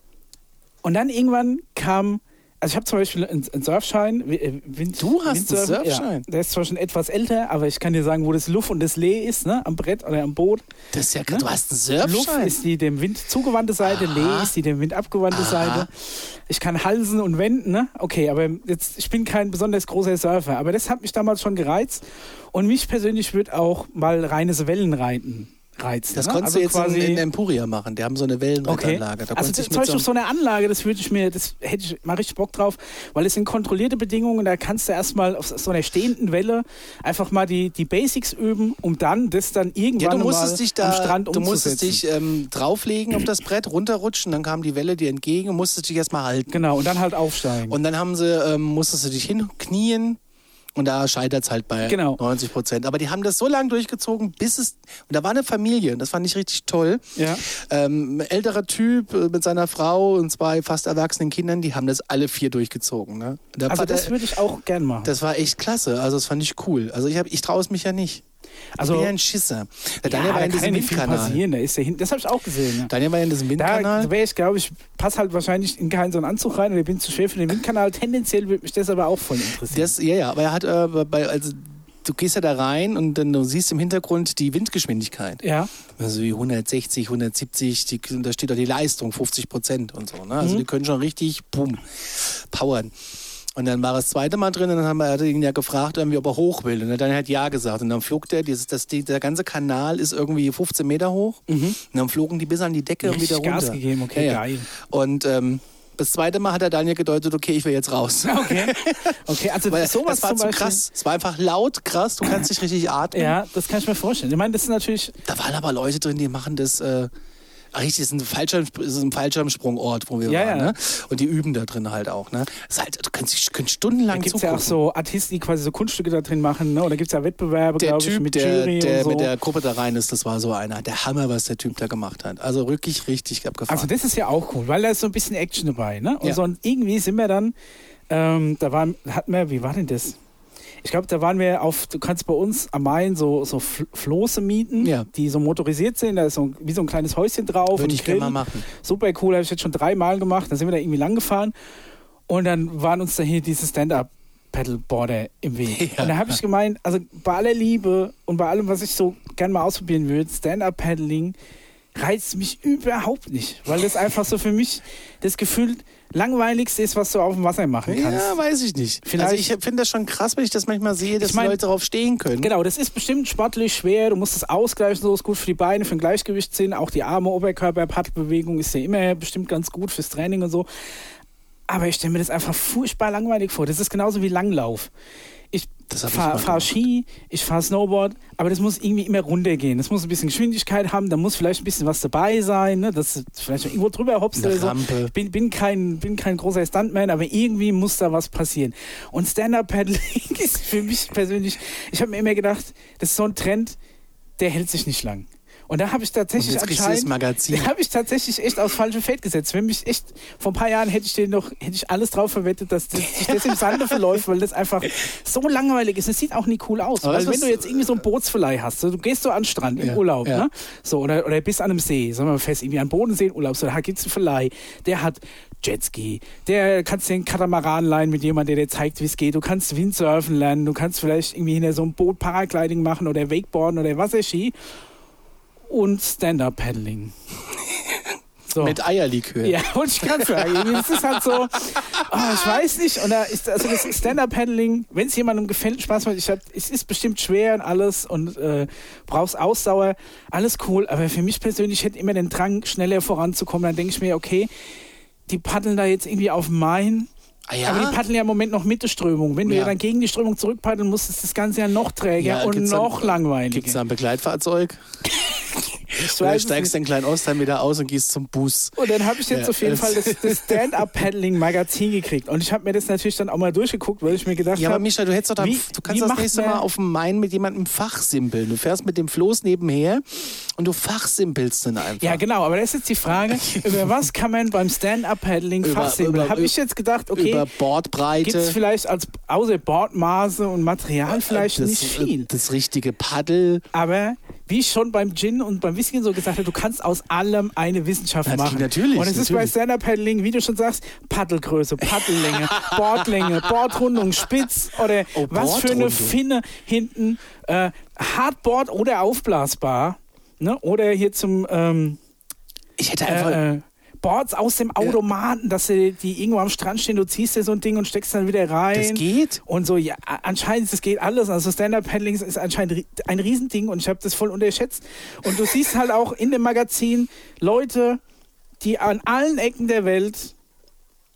und dann irgendwann kam, also ich habe zum Beispiel einen, einen Surfschein. Äh, Wind, Du hast einen Surfschein? Ja, der ist zwar schon etwas älter, aber ich kann dir sagen, wo das Luft und das Lee ist, ne? Am Brett oder am Boot. das ist ja Ne? du hast einen Luft Surfschein. ist die dem Wind zugewandte Seite, Aha. Lee ist die dem Wind abgewandte Aha. Seite. Ich kann halsen und wenden, ne? Okay, aber jetzt, ich bin kein besonders großer Surfer, aber das hat mich damals schon gereizt. Und mich persönlich würde auch mal reines Wellenreiten reizen. Das ne? konntest also du jetzt quasi, in, in Empuria machen. Die haben so eine Okay. Wellenrettanlage. Da also zum Beispiel auf so so eine Anlage, das würde ich mir, das hätte ich mal richtig Bock drauf, weil es sind kontrollierte Bedingungen, da kannst du erstmal auf so einer stehenden Welle einfach mal die, die Basics üben, um dann das dann irgendwann ja, du mal dich da, am Strand du musstest umzusetzen. dich ähm, drauflegen auf das Brett, runterrutschen, dann kam die Welle dir entgegen und musstest dich erstmal halten. Genau, und dann halt aufsteigen. Und dann haben sie, ähm, musstest du dich hinknien und da scheitert es halt bei Genau. 90 Prozent. Aber die haben das so lange durchgezogen, bis es. Und da war eine Familie, das fand ich richtig toll. ja. Ähm, ein älterer Typ äh, mit seiner Frau und zwei fast erwachsenen Kindern, die haben das alle vier durchgezogen. Ne? Da Also das würde ich auch gern machen. das war echt klasse. Also das fand ich cool. Also ich, hab- ich traue es mich ja nicht. Also- ich bin ja ein Schisser. Der ja, Daniel war da in ja diesem Windkanal. Da ist der hin das habe ich auch gesehen. Ja. Daniel war in diesem Da Windkanal. wäre ich, glaube ich, passe halt wahrscheinlich in keinen so einen Anzug rein oder bin zu schwer für den Windkanal. Tendenziell würde mich das aber auch voll interessieren. Das, ja, ja, aber er hat äh, bei, also du gehst ja da rein und dann du siehst im Hintergrund die Windgeschwindigkeit. ja. Also wie 160, 170, die, da steht auch die Leistung, 50 Prozent und so. Ne? Also Mhm. die können schon richtig, boom, powern. Und dann war das zweite Mal drin und dann haben wir hat er ihn ja gefragt, irgendwie, ob er hoch will. Und dann hat er ja gesagt. Und dann flog der, dieses, das, die, der ganze Kanal ist irgendwie 15 Meter hoch. Und dann flogen die bis an die Decke und Richtig wieder runter. Gas gegeben, okay, ja, ja. geil. Und ähm, das zweite Mal hat er Daniel gedeutet, okay, ich will jetzt raus. Okay. Okay, also Weil sowas das war zu Beispiel. krass. Es war einfach laut, krass, du kannst nicht richtig atmen. Ja, das kann ich mir vorstellen. Ich meine, das ist natürlich. Da waren aber Leute drin, die machen das. Äh, ach, richtig, ist ein, Fallschirm, ist ein Fallschirmsprungort, wo wir Ja, waren. ja. Ne? Und die üben da drin halt auch. Ne? Das ist halt, du kannst, kannst stundenlang Da gibt es zugucken. ja auch so Artisten, die quasi so Kunststücke da drin machen, ne? Oder gibt es ja Wettbewerbe, der glaube ich, mit der, Jury der und so. mit der Gruppe da rein ist, das war so einer. Der Hammer, was der Typ da gemacht hat. Also wirklich richtig abgefahren. Also das ist ja auch cool, weil da ist so ein bisschen Action dabei, ne? Und Ja. so und irgendwie sind wir dann, ähm, da waren, hatten wir, wie war denn das? Ich glaube, da waren wir auf, du kannst bei uns am Main so, so Fl- Floße mieten, Ja. die so motorisiert sind, da ist so wie so ein kleines Häuschen drauf. Würde und ich gerne mal machen. Super cool, habe ich jetzt schon dreimal gemacht, da sind wir da irgendwie lang gefahren und dann waren uns da hier diese Stand-Up Paddleboarder im Weg. Ja. Und da habe ich gemeint, also bei aller Liebe und bei allem, was ich so gerne mal ausprobieren würde, Stand-Up-Paddling reizt mich überhaupt nicht, weil das einfach so für mich das Gefühl langweiligste ist, was du auf dem Wasser machen kannst. Ja, weiß ich nicht. Vielleicht- also ich finde das schon krass, wenn ich das manchmal sehe, dass Ich mein- Leute darauf stehen können. Genau, das ist bestimmt sportlich schwer. Du musst das ausgleichen, so ist gut für die Beine, für den Gleichgewichtssinn. Auch die Arme, Oberkörper, Paddelbewegung ist ja immer bestimmt ganz gut fürs Training und so. Aber ich stelle mir das einfach furchtbar langweilig vor. Das ist genauso wie Langlauf. Ich Das ich fahre fahr. Ski, ich fahre Snowboard, aber das muss irgendwie immer runtergehen. Das muss ein bisschen Geschwindigkeit haben, da muss vielleicht ein bisschen was dabei sein, ne? dass vielleicht irgendwo drüber hoppst Eine oder so. Bin, bin, kein, bin kein großer Stuntman, aber irgendwie muss da was passieren. Und Stand-Up-Paddling ist für mich persönlich, ich habe mir immer gedacht, das ist so ein Trend, der hält sich nicht lang. Und da habe ich tatsächlich anscheinend, Magazin. da habe ich tatsächlich echt aufs falsche Feld gesetzt. Wenn mich echt, vor ein paar Jahren hätte ich den noch, hätte ich alles drauf verwettet, dass das, sich das im Sande verläuft, weil das einfach so langweilig ist. Es sieht auch nie cool aus. Aber weil wenn du jetzt irgendwie so einen Bootsverleih hast, so, du gehst so an den Strand im Ja, Urlaub, ja. ne? So, oder, oder bist an einem See, sagen wir mal fest, irgendwie an Bodensee im Urlaub, so, da gibt's einen Verleih, der hat Jetski, der kannst den Katamaran leihen mit jemandem, der dir zeigt, wie es geht. Du kannst Windsurfen lernen, du kannst vielleicht irgendwie hinter so einem Boot Paragliding machen oder Wakeboarden oder Wasserski und Stand-Up-Paddling. So. Mit Eierlikör. Ja, wollte ich gerade sagen. Das ist halt so, oh, ich weiß nicht. Und da ist also das Stand-Up-Paddling, wenn es jemandem gefällt, Spaß macht, ich hab, es ist bestimmt schwer und alles und äh, brauchst Ausdauer, alles cool. Aber für mich persönlich hätte immer den Drang, schneller voranzukommen. Dann denke ich mir, okay, die paddeln da jetzt irgendwie auf Main. Ah, ja? Aber die paddeln ja im Moment noch mit der Strömung. Wenn du Ja. ja dann gegen die Strömung zurückpaddeln musst, ist das Ganze ja noch träger Ja, und gibt's dann- noch langweiliger. Gibt es da ein Begleitfahrzeug? Ich Oder steigst in kleinen Ostheim wieder aus und gehst zum Bus? Und dann habe ich jetzt Ja, auf jeden das- Fall das, das Stand-Up-Paddling-Magazin gekriegt. Und ich habe mir das natürlich dann auch mal durchgeguckt, weil ich mir gedacht Ja, aber habe, Mischa, du hättest doch wie- du kannst das nächste Mal auf dem Main mit jemandem fachsimpeln. Du fährst mit dem Floß nebenher und du fachsimpelst dann einfach. ja genau, aber das ist jetzt die Frage, über was kann man beim Stand-Up-Paddling fachsimpeln? Habe ich jetzt gedacht, okay, Über gibt es Bordbreite. vielleicht als außer Bordmaße und Material vielleicht das, nicht viel. Das richtige Paddel. Aber wie ich schon beim Gin und beim Whisky so gesagt habe, du kannst aus allem eine Wissenschaft Natürlich, machen. natürlich, Und es ist bei natürlich. Stand-Up-Paddling, wie du schon sagst, Paddelgröße, Paddellänge, Bordlänge, Bordrundung, Spitz oder Oh, was für eine. Finne hinten, äh, Hardboard oder aufblasbar. Ne? Oder hier zum ähm, Ich hätte einfach. äh, äh, Boards aus dem Automaten, dass sie die irgendwo am Strand stehen, du ziehst dir so ein Ding und steckst dann wieder rein. das geht. Und so, ja, anscheinend, das geht alles. Also Stand-Up-Paddling ist anscheinend ein Riesending und ich habe das voll unterschätzt. Und du siehst halt auch in dem Magazin Leute, die an allen Ecken der Welt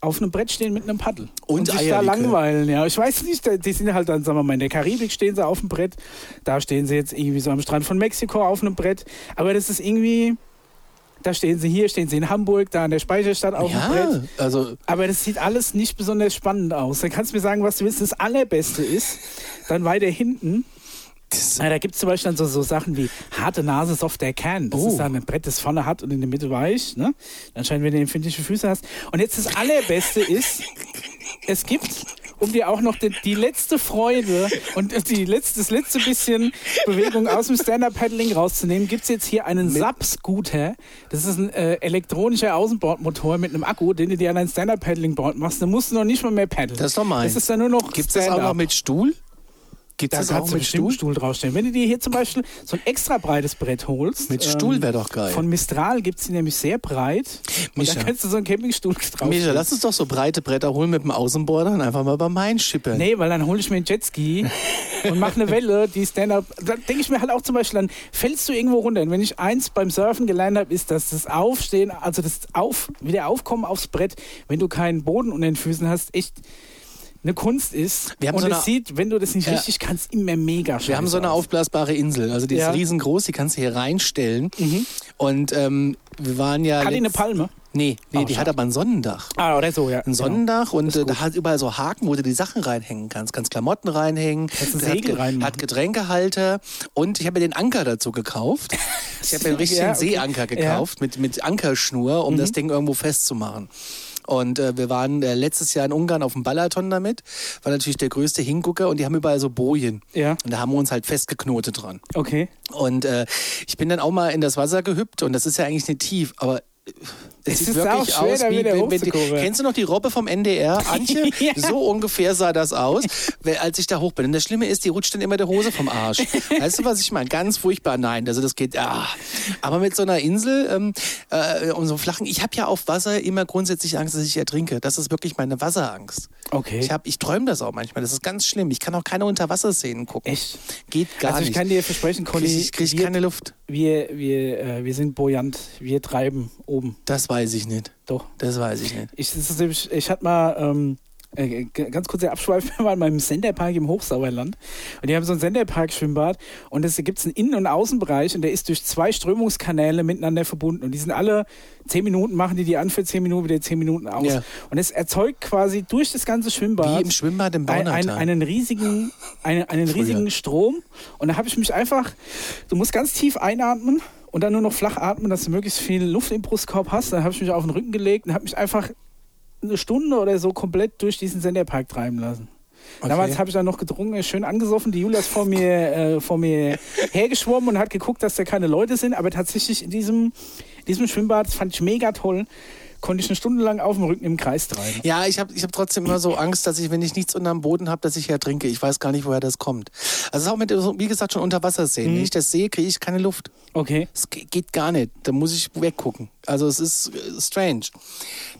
auf einem Brett stehen mit einem Paddel. Und sich da langweilen. Ja, ich weiß nicht, die sind halt dann, sagen wir mal, in der Karibik stehen sie auf dem Brett. Da stehen sie jetzt irgendwie so am Strand von Mexiko auf einem Brett. Aber das ist irgendwie, da stehen sie hier, stehen sie in Hamburg, da an der Speicherstadt auf dem Brett. Ja, also Aber das sieht alles nicht besonders spannend aus. Dann kannst du mir sagen, was du willst. Das Allerbeste ist, dann weiter hinten. Na, da gibt es zum Beispiel dann so, so Sachen wie harte Nase, softer Kern. Das Oh. ist dann ein Brett, das vorne hat und in der Mitte weich. Ne? Anscheinend, wenn du empfindliche Füße hast. Und jetzt das Allerbeste ist, es gibt, um dir auch noch die, die letzte Freude und die letzte, das letzte bisschen Bewegung aus dem Stand-Up-Paddling rauszunehmen, gibt es jetzt hier einen SAP-Scooter. Das ist ein äh, elektronischer Außenbordmotor mit einem Akku, den du dir an ein Stand-Up-Paddling-Board machst. Dann musst du noch nicht mal mehr paddeln. Das ist doch meins. Das ist dann nur noch Gibt es das auch noch mit Stuhl? Gibt es auch mit Stuhl? Stuhl draufstellen. Wenn du dir hier zum Beispiel so ein extra breites Brett holst. Mit ähm, Stuhl wäre doch geil. Von Mistral gibt es die nämlich sehr breit. Und Micha. da kannst du so einen Campingstuhl drauf. Mischa, lass uns doch so breite Bretter holen mit dem Außenborder und einfach mal beim Main schippern. Nee, weil dann hole ich mir einen Jetski und mache eine Welle, die Stand-up. Da denke ich mir halt auch zum Beispiel, dann fällst du irgendwo runter. Und wenn ich eins beim Surfen gelernt habe, ist, dass das Aufstehen, also das Auf, wieder Aufkommen aufs Brett, wenn du keinen Boden unter den Füßen hast, echt eine Kunst ist. Wir haben und so es sieht, wenn du das nicht Ja. richtig kannst, immer mega scheiße Wir haben so eine aufblasbare Insel, also die ist Ja. riesengroß, die kannst du hier reinstellen. Mhm. Und ähm, wir waren ja. Hat die eine Palme? Nee, nee Oh, die schade. hat aber ein Sonnendach. Ah, oder so, ja. Ein Sonnendach und Ist äh, da hat überall so Haken, wo du die Sachen reinhängen kannst. Kannst Klamotten reinhängen, hat, reinmachen. hat Getränkehalter und ich habe mir den Anker dazu gekauft. Ich habe mir einen richtigen Ja, okay. Seeanker gekauft mit, mit Ankerschnur, um das Ding irgendwo festzumachen. Und äh, wir waren äh, letztes Jahr in Ungarn auf dem Balaton damit. War natürlich der größte Hingucker und die haben überall so Bojen. Ja, Und da haben wir uns halt festgeknotet dran. okay. Und äh, ich bin dann auch mal in das Wasser gehüpft und das ist ja eigentlich nicht tief, aber äh, es Es sieht ist wirklich auch schwer, aus wie wenn, wenn die. Kennst du noch die Robbe vom NDR, Antje? Ja. So ungefähr sah das aus, als ich da hoch bin. Und das Schlimme ist, die rutscht dann immer der Hose vom Arsch. Weißt du, was ich meine? Ganz furchtbar. Nein, also das geht. Ah. Aber mit so einer Insel ähm, äh, und so flachen. Ich habe ja auf Wasser immer grundsätzlich Angst, dass ich ertrinke. Das ist wirklich meine Wasserangst. Okay. Ich, hab- ich träume das auch manchmal. Das ist ganz schlimm. Ich kann auch keine Unterwasserszenen gucken. Echt? Geht gar also ich nicht. kann dir versprechen, Conny, Krieg ich krieg wir, keine Luft. wir, wir, äh, wir sind buoyant, wir treiben oben. Das weiß ich nicht. Doch. Das weiß ich nicht. Ich, das nämlich, ich hatte mal, ähm, äh, ganz kurz der Abschweif, wir waren beim Senderpark im Hochsauerland und die haben so ein Senderpark-Schwimmbad und es gibt einen Innen- und Außenbereich und der ist durch zwei Strömungskanäle miteinander verbunden und die sind alle zehn Minuten, machen die die an für zehn Minuten, wieder zehn Minuten aus. Ja. Und es erzeugt quasi durch das ganze Schwimmbad Wie im Schwimmbad im ein, ein, einen riesigen, einen, einen riesigen Strom. Und da habe ich mich einfach, du musst ganz tief einatmen und dann nur noch flach atmen, dass du möglichst viel Luft im Brustkorb hast. Dann habe ich mich auf den Rücken gelegt und habe mich einfach eine Stunde oder so komplett durch diesen Senderpark treiben lassen. Okay. Damals habe ich dann noch getrunken, schön angesoffen. Die Julia ist vor mir, äh, vor mir hergeschwommen und hat geguckt, dass da keine Leute sind. Aber tatsächlich in diesem, diesem Schwimmbad, das fand ich mega toll, konnte ich eine Stunde lang auf dem Rücken im Kreis treiben. Ja, ich habe ich hab trotzdem immer so Angst, dass ich, wenn ich nichts unterm Boden habe, dass ich ertrinke. Ich weiß gar nicht, woher das kommt. Also auch mit, wie gesagt, schon unter Wasser sehen. Wenn ich das sehe, kriege ich keine Luft. Okay. Es ge- geht gar nicht. Da muss ich weggucken. Also es ist äh, strange.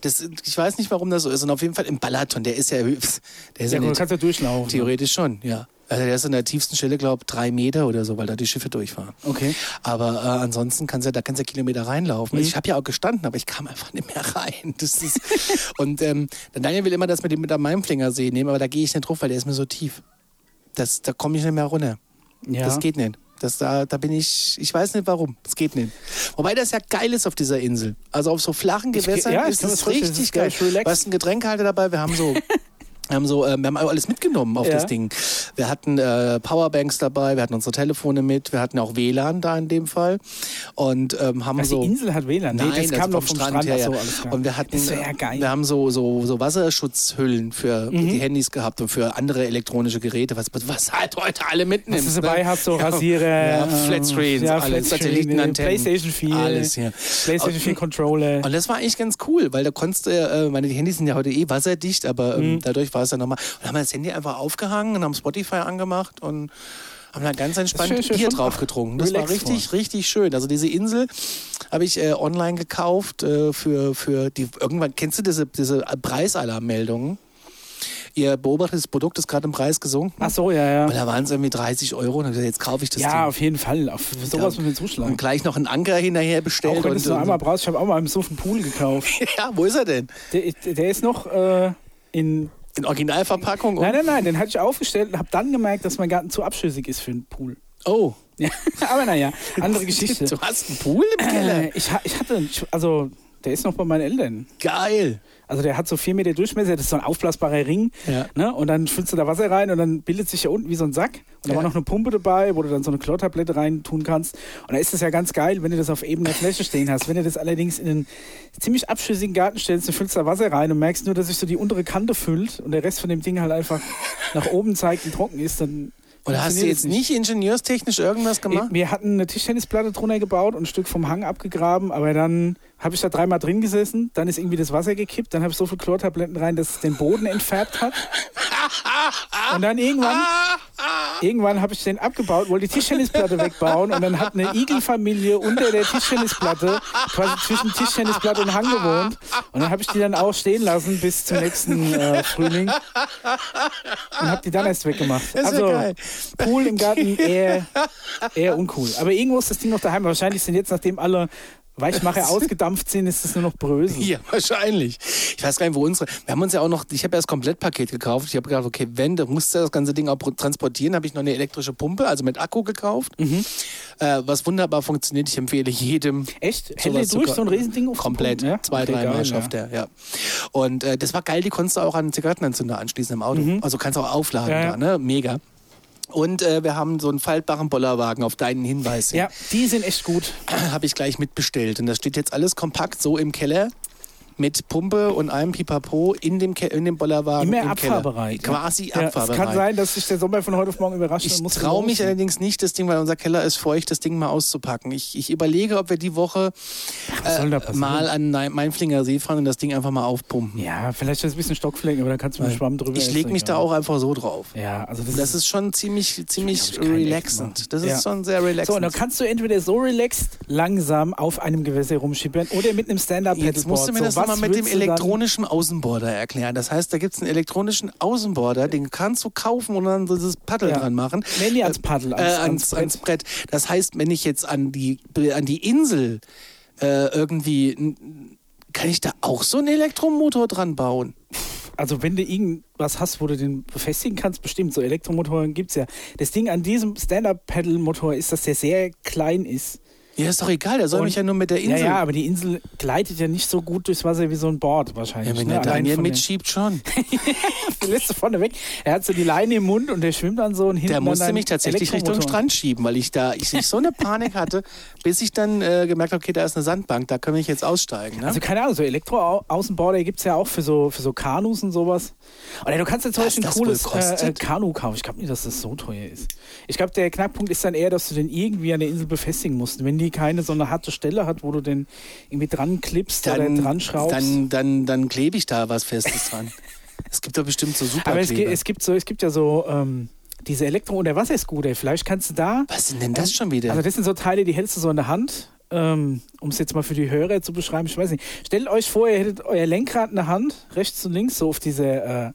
Das, ich weiß nicht, warum das so ist. Und auf jeden Fall im Balaton, der ist ja, der ist Ja, ja, gut, du kannst ja durchlaufen. theoretisch schon, ja. Also der ist an der tiefsten Stelle, glaube ich, drei Meter oder so, weil da die Schiffe durchfahren. Okay. Aber äh, ansonsten kannst du, da kannst du ja Kilometer reinlaufen. Mhm. Ich habe ja auch gestanden, aber ich kam einfach nicht mehr rein. Das ist, und ähm, Daniel will immer das mit dem mit der Mainflinger See nehmen, aber da gehe ich nicht drauf, weil der ist mir so tief. Das, da komme ich nicht mehr runter. Ja. Das geht nicht. Das, da, da bin ich, ich weiß nicht warum. Es geht nicht. Wobei das ja geil ist auf dieser Insel. Also auf so flachen Ich- Gewässern ja, ich ist mir es das richtig ist geil, relaxed. Du hast einen Getränkehalter dabei. Wir haben so Wir haben so, äh, wir haben alles mitgenommen auf Ja. das Ding. Wir hatten äh, Powerbanks dabei, wir hatten unsere Telefone mit, wir hatten auch WLAN da in dem Fall und ähm, haben Was, so. die Insel hat WLAN? Nein, nee, das kam also doch vom Strand. her, ja. Achso, alles klar. Und wir hatten, das ja geil. wir haben so, so, so Wasserschutzhüllen für Mhm. die Handys gehabt und für andere elektronische Geräte, was, was halt heute alle mitnimmst. Was du dabei ne? hast, so Ja. Rasierer, ja, äh, Flatscreens, ja, alles, Satellitenantennen, Playstation 4, alles hier. PlayStation 4 Controller. Und das war eigentlich ganz cool, weil da konntest du, äh, meine die Handys sind ja heute eh wasserdicht, aber Mhm. ähm, dadurch war es dann nochmal. Und haben wir das Handy einfach aufgehangen und haben Spotify angemacht und haben dann ganz entspannt schön, schön, Bier drauf getrunken. Das war richtig, richtig schön. Also diese Insel habe ich äh, online gekauft äh, für, für die irgendwann, kennst du diese, diese Preisalarmmeldungen? Ihr beobachtetes Produkt ist gerade im Preis gesunken. Ach so, ja, Und ja. da waren es irgendwie 30 Euro und gesagt, jetzt kaufe ich das Ja, Ding. auf jeden Fall. Auf sowas müssen wir zuschlagen. Und gleich noch einen Anker hinterher bestellt. Auch wenn du und, und einmal brauchst, ich habe auch mal im Suff einen Pool gekauft. ja, wo ist er denn? Der, der ist noch äh, in. In Originalverpackung? Nein, nein, nein, den hatte ich aufgestellt und habe dann gemerkt, dass mein Garten zu abschüssig ist für einen Pool. Oh, Ja, aber naja, andere Geschichte. du hast einen Pool im Keller? Äh, ich, ich hatte, also der ist noch bei meinen Eltern. Geil. Also der hat so vier Meter Durchmesser, das ist so ein aufblasbarer Ring. Ja. Ne? Und dann füllst du da Wasser rein und dann bildet sich ja unten wie so ein Sack. Und da Ja. war noch eine Pumpe dabei, wo du dann so eine Chlortablette rein tun kannst. Und da ist es ja ganz geil, wenn du das auf ebener Fläche stehen hast. Wenn du das allerdings in einen ziemlich abschüssigen Garten stellst, du füllst da Wasser rein und merkst nur, dass sich so die untere Kante füllt und der Rest von dem Ding halt einfach nach oben zeigt und trocken ist, dann. Oder hast du jetzt nicht ingenieurstechnisch irgendwas gemacht? wir hatten eine Tischtennisplatte drunter gebaut und ein Stück vom Hang abgegraben, aber dann habe ich da dreimal drin gesessen, dann ist irgendwie das Wasser gekippt, dann habe ich so viel Chlortabletten rein, dass es den Boden entfärbt hat. Und dann irgendwann, irgendwann habe ich den abgebaut, wollte die Tischtennisplatte wegbauen und dann hat eine Igelfamilie unter der Tischtennisplatte, quasi zwischen Tischtennisplatte und Hang gewohnt. Und dann habe ich die dann auch stehen lassen bis zum nächsten äh, Frühling und habe die dann erst weggemacht. Also geil. Pool im Garten eher, eher uncool. Aber irgendwo ist das Ding noch daheim. Wahrscheinlich sind jetzt, nachdem alle Weichmacher ausgedampft sind, ist es nur noch Brösel. Ja, wahrscheinlich. Ich weiß gar nicht, wo unsere. Wir haben uns ja auch noch, ich habe ja das Komplettpaket gekauft. Ich habe gedacht, okay, wenn, du musst ja das ganze Ding auch transportieren, habe ich noch eine elektrische Pumpe, also mit Akku gekauft. Mhm. Äh, was wunderbar funktioniert. Ich empfehle jedem. Echt? Zu durch so ein Riesending auf Komplett. Ja? Zwei, Okay, dreimal schafft er, ja. Und äh, das war geil, die konntest du auch an einen Zigarettenanzünder anschließen im Auto. Also kannst du auch aufladen Mhm. Ja, ja. da, ne? Mega. Und äh, wir haben so einen faltbaren Bollerwagen auf deinen Hinweis. hin. Ja, die sind echt gut. habe ich gleich mitbestellt. Und das steht jetzt alles kompakt so im Keller mit Pumpe und einem Pipapo in dem, Ke in dem Bollerwagen. Immer im abfahrbereit. Keller. Quasi Ja, es abfahrbereit. kann sein, dass sich der Sommer von heute auf morgen überrascht. ich traue mich allerdings nicht, das Ding, weil unser Keller ist feucht, das Ding mal auszupacken. Ich, ich überlege, ob wir die Woche äh, mal an Mainflinger See fahren und das Ding einfach mal aufpumpen. Ja, vielleicht ist es ein bisschen Stockflecken, aber da kannst du mit Schwamm drüber Ich lege mich da auch einfach so drauf. Ja, also das, Das ist schon ziemlich, ziemlich relaxend. Das ist Ja. schon sehr So, und relaxend. dann kannst du entweder so relaxed langsam auf einem Gewässer rumschippern oder mit einem Stand-Up-Pedalboard. Jetzt musst du mir so, das was nochmal mit dem elektronischen Außenborder erklären. Das heißt, da gibt es einen elektronischen Außenborder, den kannst du kaufen und dann dieses Paddel Ja. dran machen. Nee, nee, ans Paddel, Äh, ans- ans, ans ans, Brett. Das heißt, wenn ich jetzt an die, an die Insel äh, irgendwie, kann ich da auch so einen Elektromotor dran bauen? Also wenn du irgendwas hast, wo du den befestigen kannst, bestimmt, so Elektromotoren gibt's ja. Das Ding an diesem Stand-Up-Pedal-Motor ist, dass der sehr klein ist. Ja, ist doch egal, der soll Und- mich ja nur mit der Insel. Ja, ja, aber die Insel gleitet ja nicht so gut durchs Wasser wie so ein Board wahrscheinlich. Ja, wenn ne? der Daniel mitschiebt, schon. Lässt du vorne weg. Er hat so die Leine im Mund und der schwimmt dann so und hinten Der musste mich tatsächlich Richtung. Strand schieben, weil ich da ich, ich so eine Panik hatte, bis ich dann äh, gemerkt habe, okay, da ist eine Sandbank, da kann ich jetzt aussteigen. Ne? Also keine Ahnung, so Elektro-Außenborder gibt es ja auch für so, für so Kanus und sowas. Oder du kannst jetzt zum Beispiel ein cooles äh, äh, Kanu kaufen. Ich glaube nicht, dass das so teuer ist. Ich glaube, der Knackpunkt ist dann eher, dass du den irgendwie an der Insel befestigen musst. Wenn die keine so eine harte Stelle hat, wo du den irgendwie dran klippst oder dran schraubst. Dann, dann, dann klebe ich da was Festes dran. es gibt doch bestimmt so super Aber es, gibt- es gibt so, es gibt ja so ähm, diese Elektro- und der Wasserscooter. Vielleicht kannst du da. Was sind denn das schon wieder? Also das sind so Teile, die hältst du so in der Hand. Ähm, um es jetzt mal für die Hörer zu beschreiben, ich weiß nicht. Stellt euch vor, ihr hättet euer Lenkrad in der Hand, rechts und links, so auf diese, äh,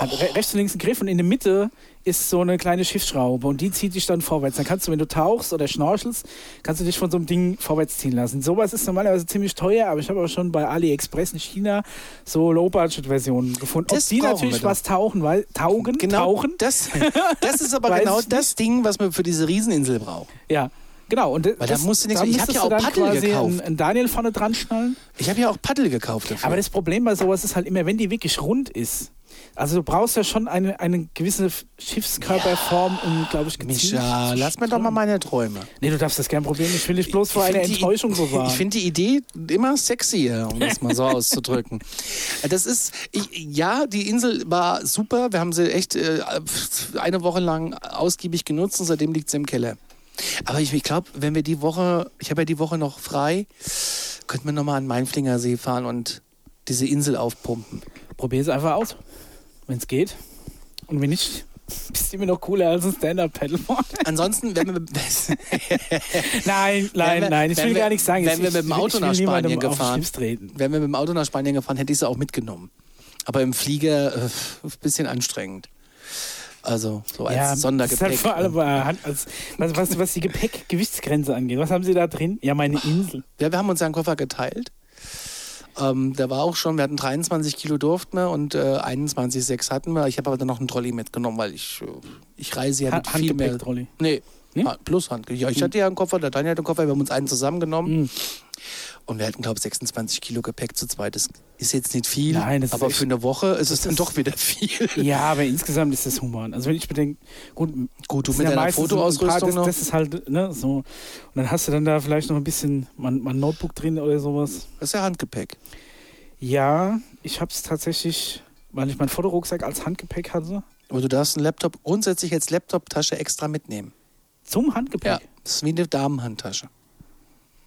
re rechts und links einen Griff und in der Mitte ist so eine kleine Schiffsschraube und die zieht dich dann vorwärts. Dann kannst du, wenn du tauchst oder schnorchelst, kannst du dich von so einem Ding vorwärts ziehen lassen. Sowas ist normalerweise ziemlich teuer, aber ich habe auch schon bei AliExpress in China so Low-Budget-Versionen gefunden. Das Ob die natürlich was tauchen, weil taugen, genau, tauchen, Das, das ist aber genau das Ding, was wir für diese Rieseninsel brauchen. ja. Genau, und Weil da musst du nichts- ich hab müsstest ja auch Paddel gekauft. einen Daniel vorne dran schnallen. Ich habe ja auch Paddel gekauft dafür. Aber das Problem bei sowas ist halt immer, wenn die wirklich rund ist. Also du brauchst ja schon eine, eine gewisse Schiffskörperform, um, glaube ich, gezielt Micha, zu lass mir doch mal meine Träume. Nee, du darfst das gern probieren. Ich will dich bloß vor einer find die- Enttäuschung bewahren. Ich finde die Idee immer sexier, um das mal so auszudrücken. Das ist, ich, ja, die Insel war super. Wir haben sie echt äh, eine Woche lang ausgiebig genutzt und seitdem liegt sie im Keller. Aber ich, ich glaube, wenn wir die Woche, ich habe ja die Woche noch frei, könnten wir nochmal an Mainflinger See fahren und diese Insel aufpumpen. Probier es einfach aus, wenn es geht. Und wenn nicht, bist du immer noch cooler als ein Stand-Up-Paddleboard. Ansonsten, wenn wir, nein, nein, wir- nein, ich will wir- gar nichts sagen. wenn Ich- wir mit dem Auto nach Spanien gefahren- wären wir mit dem Auto nach Spanien gefahren, hätte ich sie auch mitgenommen. Aber im Flieger äh, ein bisschen anstrengend. Also so als Ja, das ist Sondergepäck. halt vor allem Hand, als, was, was, was die Gepäckgewichtsgrenze angeht. Was haben Sie da drin? Ja, meine Insel. Ja, wir haben uns ja einen Koffer geteilt. Ähm, der war auch schon, wir hatten 23 Kilo durften wir und äh, 21,6 hatten wir. Ich habe aber dann noch einen Trolley mitgenommen, weil ich, äh, ich reise ja Ha- mit viel mehr. Handgepäcktrolley. Nee, Nee? Plus Handgepäck. Ja, ich hatte ja einen Koffer, der Daniel hatte einen Koffer, wir haben uns einen zusammengenommen. Mhm. Und wir hatten, glaube ich, 26 Kilo Gepäck zu zweit. Das ist jetzt nicht viel, Nein, das ist aber für eine Woche ist es dann doch wieder viel. Ja, aber insgesamt ist das human. Also wenn ich bedenke, gut, Gut, du mit ja deiner so Fotoausrüstung paar, das, noch. das ist halt, ne, so. Und dann hast du dann da vielleicht noch ein bisschen mal, mal ein Notebook drin oder sowas. Das ist ja Handgepäck. Ja, ich habe es tatsächlich, weil ich meinen Fotorucksack als Handgepäck hatte, Aber du darfst einen Laptop grundsätzlich als Laptop-Tasche extra mitnehmen. zum Handgepäck. Ja. Das ist wie eine Damenhandtasche.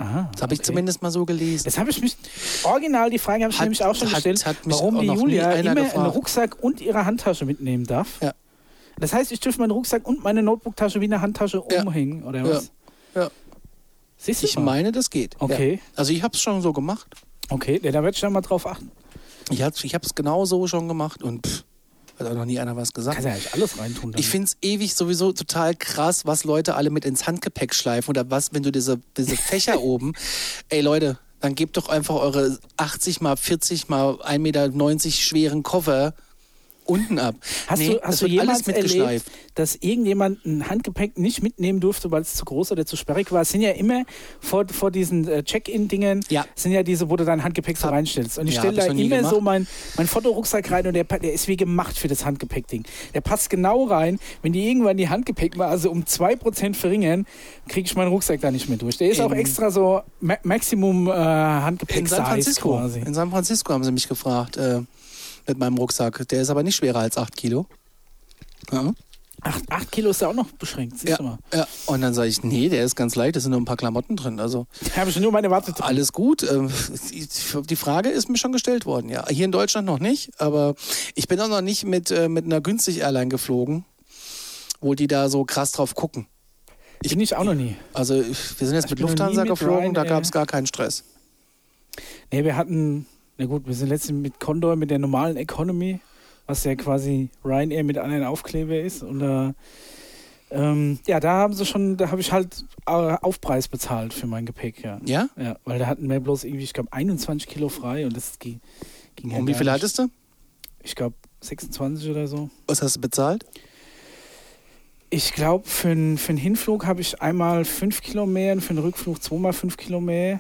Aha, Das habe ich okay. zumindest mal so gelesen. Das habe ich mich, original die Frage habe ich Hat- nämlich auch schon hat- gestellt, hat warum die Julia immer einen gefragt. Rucksack und ihre Handtasche mitnehmen darf. Ja. Das heißt, ich dürfte meinen Rucksack und meine Notebooktasche wie eine Handtasche Ja. umhängen, oder Ja. was? Ja. Siehst du Ich mal? meine, das geht. Okay. Ja. Also ich habe es schon so gemacht. Okay, ja, da werde ich dann mal drauf achten. Ich habe ich es genau so schon gemacht und pff, hat auch noch nie einer was gesagt. Kannst ja eigentlich alles reintun. dann. Ich finde es ewig sowieso total krass, was Leute alle mit ins Handgepäck schleifen oder was, wenn du diese, diese Fächer oben. Ey Leute, dann gebt doch einfach eure 80 mal 40 mal 1,90 Meter schweren Koffer unten ab. Hast Nee, du, hast du jemals erlebt, dass irgendjemand ein Handgepäck nicht mitnehmen durfte, weil es zu groß oder zu sperrig war? Es sind ja immer vor, vor diesen äh, Check-in-Dingen, Ja. sind ja diese, wo du dein Handgepäck so reinstellst. Und ich Ja, stelle da immer gemacht. so mein, mein Fotorucksack rein und der, der ist wie gemacht für das Handgepäckding. Der passt genau rein. Wenn die irgendwann die Handgepäck mal also um 2% verringern, kriege ich meinen Rucksack da nicht mehr durch. Der ist auch In- extra so Ma Maximum äh, In San Handgepäck-Size Francisco. quasi. In San Francisco haben sie mich gefragt, äh, mit meinem Rucksack. Der ist aber nicht schwerer als 8 Kilo. Ja. Acht, acht Kilo ist ja auch noch beschränkt, siehst Ja, du mal. ja. Und dann sage ich, nee, der ist ganz leicht, da sind nur ein paar Klamotten drin. Also Da habe ich nur meine Warte drin. alles gut. Ähm, Die Frage ist mir schon gestellt worden, ja. Hier in Deutschland noch nicht, aber ich bin auch noch nicht mit, äh, mit einer günstig Airline geflogen, wo die da so krass drauf gucken. Ich bin ich auch noch nie. Also ich- wir sind jetzt Ich mit Lufthansa mit geflogen, da gab es gar keinen Stress. Nee, wir hatten, na gut, wir sind letztens mit Condor mit der normalen Economy, was ja quasi Ryanair mit anderen Aufkleber ist. Und da, ähm, ja, da haben sie schon, da habe ich halt äh, Aufpreis bezahlt für mein Gepäck, ja. Ja? Ja, weil da hatten wir bloß irgendwie, ich glaube, 21 Kilo frei und das ging. ging ja Und wie viel hattest du? Ich glaube, 26 oder so. Was hast du bezahlt? Ich glaube, für, n- für Hinflug habe ich einmal 5 Kilo mehr und für einen Rückflug zweimal 5 Kilo mehr.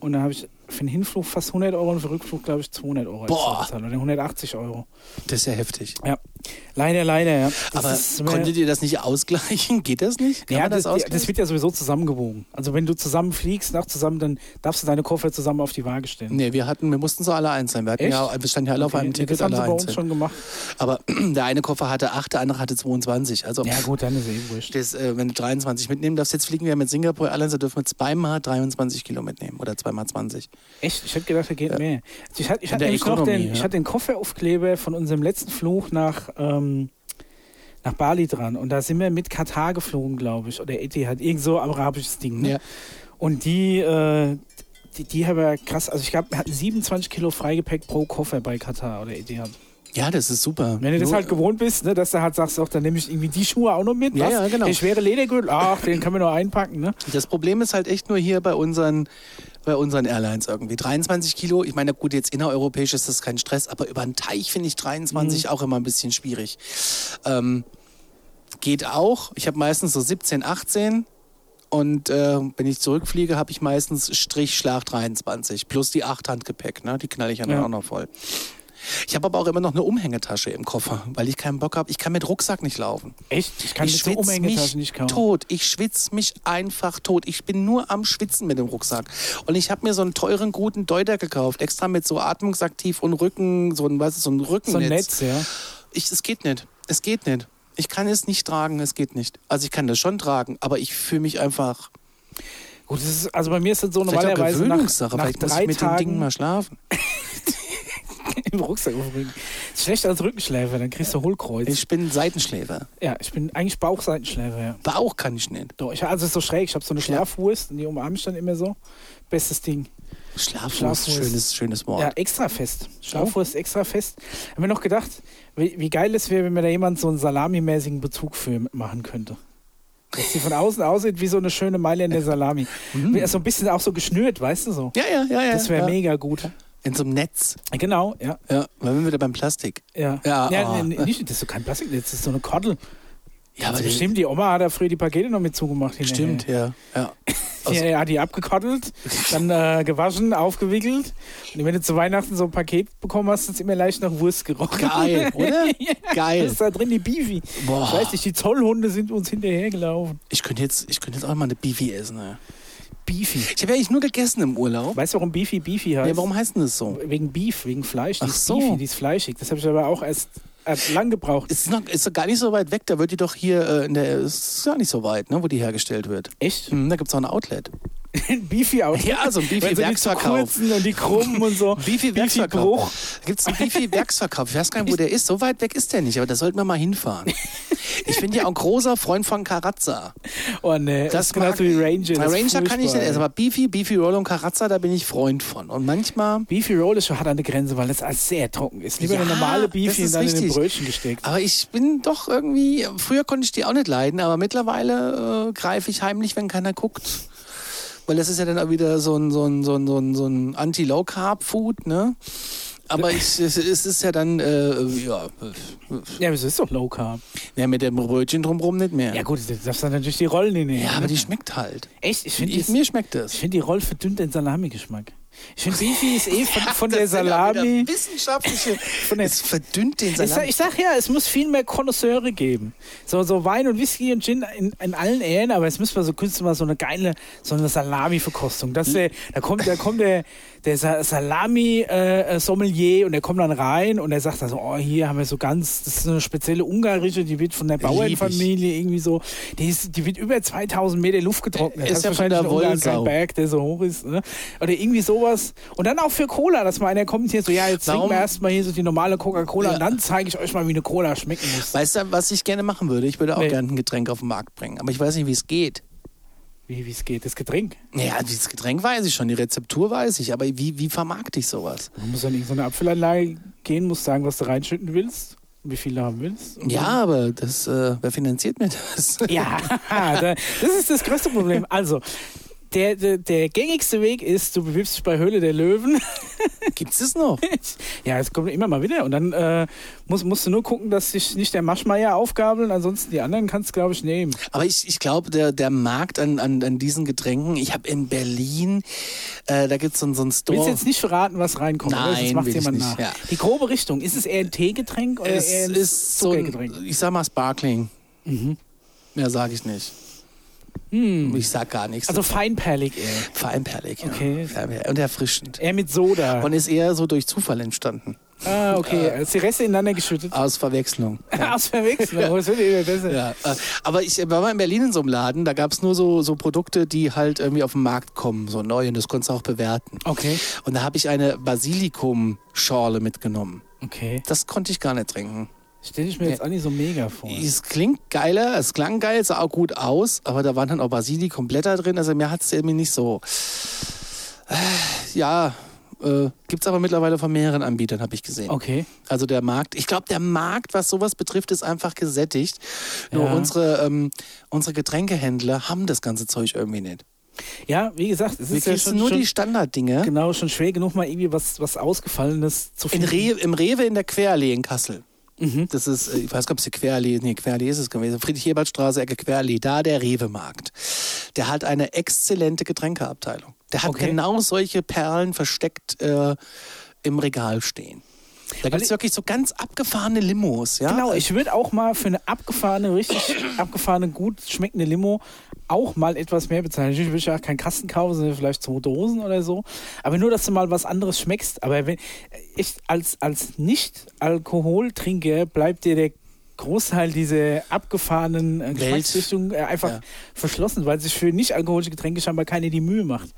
Und dann habe ich für den Hinflug fast 100 Euro und für den Rückflug, glaube ich, 200 Euro Boah. Oder 180 Euro. Das ist ja heftig. Ja. Leider, leider, ja. Das Aber ist, konntet ihr das nicht ausgleichen? Geht das nicht? Kann ja, das, das, das, wird ja sowieso zusammengewogen. Also wenn du zusammen fliegst, nach zusammen, dann darfst du deine Koffer zusammen auf die Waage stellen. Nee, wir hatten, wir mussten so alle einzeln. Wir hatten Echt? ja, wir standen ja alle auf Okay, einem das Ticket, haben alle sie bei uns schon gemacht. Aber der eine Koffer hatte 8, der andere hatte 22. Also Ja gut, dann ist eh wurscht. das, äh, wenn du 23 mitnehmen darfst, jetzt fliegen wir mit Singapur Airlines, da dürfen wir zweimal 23 Kilo mitnehmen oder zweimal 20. Echt? Ich hätte gedacht, da geht mehr. Also ich hatte, ich hatte, den, ich ja. hatte den Kofferaufkleber von unserem letzten Flug nach, ähm, nach Bali dran. Und da sind wir mit Katar geflogen, glaube ich. Oder Etihad, irgend so arabisches Ding. Ne? Ja. Und die, äh, die, die haben ja krass, also ich glaube, wir hatten 27 Kilo Freigepäck pro Koffer bei Katar oder Etihad. Ja, das ist super. Wenn du das halt gewohnt bist, ne, dass du halt sagst, auch, dann nehme ich irgendwie die Schuhe auch noch mit. Ja, was? ja, genau. Der schwere Ledergürtel, ach, den kann man nur einpacken. Ne? Das Problem ist halt echt nur hier bei unseren, bei unseren Airlines irgendwie. 23 Kilo, ich meine, gut, jetzt innereuropäisch ist das kein Stress, aber über den Teich finde ich 23 Mhm. auch immer ein bisschen schwierig. Ähm, geht auch. Ich habe meistens so 17, 18. Und äh, wenn ich zurückfliege, habe ich meistens Strich Schlag 23 plus die 8 Handgepäck, ne? Die knall ich dann Ja. auch noch voll. Ich habe aber auch immer noch eine Umhängetasche im Koffer, weil ich keinen Bock habe. Ich kann mit Rucksack nicht laufen. Echt? Ich kann ich mit Umhängetaschen mich nicht kaufen. tot. Ich schwitze mich einfach tot. Ich bin nur am Schwitzen mit dem Rucksack. Und ich habe mir so einen teuren, guten Deuter gekauft. Extra mit so atmungsaktiv und Rücken, so ein, was ist, so ein Rückennetz. So ein Netz, ja. Ich, es geht nicht. Es geht nicht. Ich kann es nicht tragen, es geht nicht. Also ich kann das schon tragen, aber ich fühle mich einfach. Gut, ist, also bei mir ist das so auch normalerweise nach, nach drei Tagen dem Ding mal schlafen. im Rucksack. Ist schlechter als Rückenschläfer, dann kriegst du Hohlkreuz. Ich bin Seitenschläfer. ja, ich bin eigentlich Bauchseitenschläfer, ja. Bauch kann ich nicht. Doch, ich, also es ist so schräg, ich habe so eine Schlafwurst und die umarme ich dann immer so. Bestes Ding. Schlafwurst, Schlafwurst. schönes, schönes Wort. Ja, extra fest. Schlafwurst extra fest. Haben wir noch gedacht, wie, wie geil es wäre, wenn mir da jemand so einen salamimäßigen Bezug für machen könnte. Dass die von außen aussieht wie so eine schöne Meile in der Salami. Mhm. So ein bisschen auch so geschnürt, weißt du so. Ja, ja, ja. ja Das wäre ja. mega gut. In so einem Netz. Genau, ja. Ja, weil wir wieder beim Plastik. Ja, Ja, ja oh. nee, nicht, das ist so kein Plastiknetz, das ist so eine Koddel. Ja, also die- bestimmt, die Oma hat da früher die Pakete noch mit zugemacht. Stimmt, ja. ja. Ja, ja, die abgekottelt, dann äh, gewaschen, aufgewickelt. Und wenn du zu Weihnachten so ein Paket bekommen hast, ist es immer leicht nach Wurst gerochen. Geil, oder? ja, Geil. Das ist da drin die Beefy. Boah. Ich weiß nicht, die Zollhunde sind uns hinterhergelaufen. Ich könnte jetzt, ich könnte jetzt auch mal eine Beefy essen. Ne? Beefy. Ich habe eigentlich nur gegessen im Urlaub. Weißt du, warum Beefy Beefy heißt? Ja, warum heißt denn das so? Wegen Beef, wegen Fleisch. Die Ach ist so. Beefy, die ist fleischig. Das habe ich aber auch erst lang gebraucht. Ist noch, ist doch gar nicht so weit weg. Da wird die doch hier äh, in der, ist gar nicht so weit, ne, wo die hergestellt wird. Echt? Hm, da gibt es auch ein Outlet. Beefy aus. Ja, so ein Weil so die kurzen und die krummen und so. Beefy Werksverkauf. Bruch. Gibt es einen Beefy Werksverkauf. Ich weiß gar nicht, wo der ist. So weit weg ist der nicht, aber da sollten wir mal hinfahren. Ich bin ja auch ein großer Freund von Carazza. Oh ne, das, Das mag- wie Ranger. Das Ranger kann ich nicht essen, aber Beefy, Beefy Roll und Carazza, da bin ich Freund von. Und manchmal Beefy Roll ist schon hart an der Grenze, weil das alles sehr trocken ist. Lieber Ja, eine normale Beefy und dann in den richtig. Brötchen gesteckt. Aber ich bin doch irgendwie, früher konnte ich die auch nicht leiden, aber mittlerweile äh, greife ich heimlich, wenn keiner guckt. Weil das ist ja dann auch wieder so ein, so ein, so ein, so ein, so ein Anti-Low-Carb-Food, ne? Aber ich, es, ist ja dann, äh, ja, äh, Ja, aber es ist doch Low Carb. ja, mit dem Brötchen drumherum nicht mehr. Ja gut, du darfst dann natürlich die Rollen nehmen. Ja, aber die schmeckt halt. Echt? Ich finde Ich, die, mir schmeckt das. ich find die Roll verdünnt den Salami-Geschmack. Ich finde Beefy ist eh von, von der Salami... Wissenschaftliche. Von der, Es verdünnt den ich, sag, ich sag ja, es muss viel mehr Connoisseure geben. So, so Wein und Whisky und Gin in, in allen Ehren, aber es müsste mal so künstlich mal so eine geile, so eine Salami-Verkostung. Das, da kommt, da kommt der, der Sa- Salami-Sommelier und der kommt dann rein und der sagt dann so, oh, hier haben wir so ganz, das ist eine spezielle ungarische, die wird von der Bauernfamilie irgendwie so, die, ist, die wird über 2000 Meter Luft getrocknet. Ist Das ja von wahrscheinlich der in Ungarn Wollsau. kein Berg, der so hoch ist. Ne? Oder irgendwie sowas. Und dann auch für Cola, dass mal einer kommt hier so, ja, jetzt trinken Warum- wir erstmal hier so die normale Coca-Cola Ja. und dann zeige ich euch mal, wie eine Cola schmecken muss. Weißt du, was ich gerne machen würde? Ich würde auch Nee. gerne ein Getränk auf den Markt bringen. Aber ich weiß nicht, wie es geht. Wie es geht, das Getränk. Ja, dieses Getränk weiß ich schon, die Rezeptur weiß ich, aber wie, wie vermarkte ich sowas? Du musst dann in so eine Apfelanlage gehen, musst sagen, was du reinschütten willst, wie viel du haben willst. Ja, aber das, äh, wer finanziert mir das? Ja, da, das ist das größte Problem. Also, der, der, der gängigste Weg ist, du bewirbst dich bei Höhle der Löwen Gibt's das noch? ja, es kommt immer mal wieder. Und dann äh, musst, musst du nur gucken, dass sich nicht der Maschmeier aufgabeln. Ansonsten die anderen kannst du, glaube ich, nehmen. Aber ich, ich glaube, der, der Markt an, an, an diesen Getränken, ich habe in Berlin, äh, da gibt's so, so einen Store. Willst du jetzt nicht verraten, was reinkommt? oder? Nein, das macht jemand nicht, nach. ja. Die grobe Richtung, ist es eher ein Teegetränk oder es eher ein ist so, ein, Zuckergetränk? ich sag mal Sparkling. Mhm. Mehr sage ich nicht. Ich sag gar nichts. Also feinperlig eher. feinperlig. Okay. Ja. Feinperlig Und erfrischend. Eher mit Soda. Und ist eher so durch Zufall entstanden. ah, okay. Als die Reste ineinander geschüttet. Aus Verwechslung. Aus Verwechslung. Das wird immer besser. Ja, äh, aber ich war mal in Berlin in so einem Laden, da gab es nur so, so Produkte, die halt irgendwie auf den Markt kommen, so neu und das konntest du auch bewerten. Okay. Und da habe ich eine Basilikum-Schorle mitgenommen. Okay. Das konnte ich gar nicht trinken. Stell ich mir jetzt auch nicht so mega vor. Es klingt geiler, es klang geil, sah auch gut aus, aber da waren dann auch Basilikum-Blätter drin, also mir hat es irgendwie nicht so. Äh, Ja, äh, gibt es aber mittlerweile von mehreren Anbietern, habe ich gesehen. Okay. Also der Markt, ich glaube, der Markt, was sowas betrifft, ist einfach gesättigt. Nur Ja. unsere, ähm, unsere Getränkehändler haben das ganze Zeug irgendwie nicht. Ja, wie gesagt, es ist ja schon, nur schon die Standarddinge. genau schon schwer genug, mal irgendwie was, was Ausgefallenes zu In finden. Rewe, Im Rewe in der Querallee in Kassel. Mhm. Das ist, äh, ich weiß gar nicht, ob es die Querallee, nee, Querallee ist es gewesen. Friedrich-Ebert-Straße, Ecke Querallee, da der Rewe-Markt. Der hat eine exzellente Getränkeabteilung. Der hat Okay. genau solche Perlen versteckt äh, im Regal stehen. Da gibt es ich- wirklich so ganz abgefahrene Limos, ja? Genau, ich würde auch mal für eine abgefahrene, richtig abgefahrene, gut schmeckende Limo auch mal etwas mehr bezahlen. Natürlich würde ich auch keinen Kasten kaufen, sondern vielleicht zwei Dosen oder so. Aber nur, dass du mal was anderes schmeckst. Aber wenn ich als, als Nicht-Alkoholtrinker bleibt dir der Großteil dieser abgefahrenen äh, Geschmacksrichtung äh, einfach Ja. verschlossen, weil sich für nicht-alkoholische Getränke scheinbar keine die Mühe macht.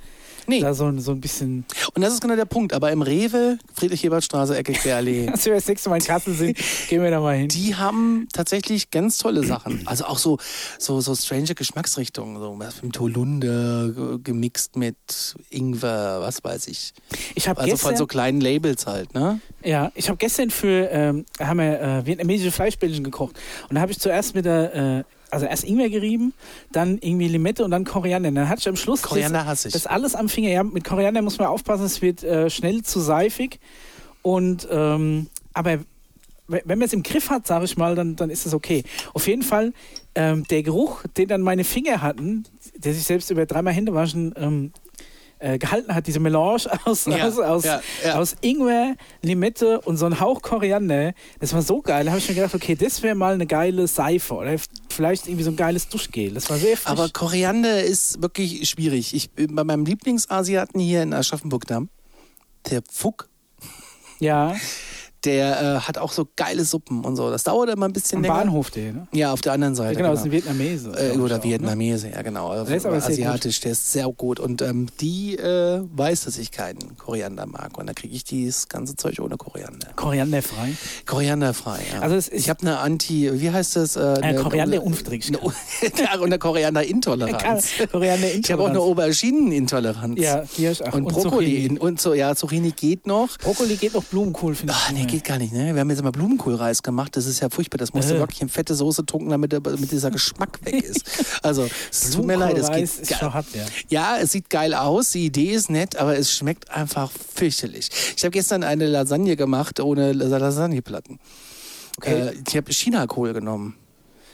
Nee. Da so, so ein bisschen. Und das ist genau der Punkt. Aber im Rewe, Friedrich-Ebert-Straße, Ecke Querallee, Als wir das nächste Mal in Kassel sind, gehen wir da mal hin. die haben tatsächlich ganz tolle Sachen. Also auch so, so, so strange Geschmacksrichtungen. So was mit Holunder ge- gemixt mit Ingwer, was weiß ich. Ich Also gestern, von so kleinen Labels halt, ne? Ja, ich habe gestern für, ähm, haben wir äh, vietnamesische Fleischbällchen gekocht. Und da habe ich zuerst mit der, äh, also erst Ingwer gerieben, dann irgendwie Limette und dann Koriander. Dann hatte ich am Schluss Koriander das, das alles am Finger. Ja, mit Koriander muss man aufpassen, es wird äh, schnell zu seifig. Und, ähm, aber we- wenn man es im Griff hat, sage ich mal, dann, dann ist es okay. Auf jeden Fall, ähm, der Geruch, den dann meine Finger hatten, der sich selbst über dreimal Hände waschen ähm, äh, gehalten hat, diese Melange aus, Ja, aus, aus, ja, ja. aus Ingwer, Limette und so ein Hauch Koriander, das war so geil. Da habe ich mir gedacht, okay, das wäre mal eine geile Seife oder vielleicht irgendwie so ein geiles Duschgel. Das war sehr frisch. Aber Koriander ist wirklich schwierig. Ich bin bei meinem Lieblingsasiaten hier in Aschaffenburg-Damm, der Pfuck, ja, der äh, hat auch so geile Suppen und so. Das dauert immer ein bisschen am länger. Bahnhof der, ne? Ja, auf der anderen Ja, Seite. genau, das ist ein Vietnamese. Äh, oder auch, ne? Vietnamese, ja genau. Der ist aber Asiatisch, der ist sehr gut. Und ähm, die äh, weiß, dass ich keinen Koriander mag. Und dann kriege ich dieses ganze Zeug ohne Koriander. Korianderfrei. Korianderfrei, ja. Also ist- ich habe eine Anti, wie heißt das? Äh, eine- Korianderunverträglichkeit. eine, und eine Korianderintoleranz. Koriander Ich habe auch eine Auberginenintoleranz. Ja, hab ich auch. Und Und Brokkoli. Zucchini. Und so, ja, Zucchini geht noch. Brokkoli geht noch Blumenkohl, finde ich. Ach, nee, geht gar nicht, ne? Wir haben jetzt mal Blumenkohlreis gemacht. Das ist ja furchtbar. Das musst du Äh. wirklich in fette Soße tunken, damit, der, damit dieser Geschmack weg ist. Also, es tut mir leid, es geht ist schon hart, ja. Ja, es sieht geil aus, die Idee ist nett, aber es schmeckt einfach fürchterlich. Ich habe gestern eine Lasagne gemacht ohne Lasagneplatten. Okay. Äh, ich habe Chinakohl genommen.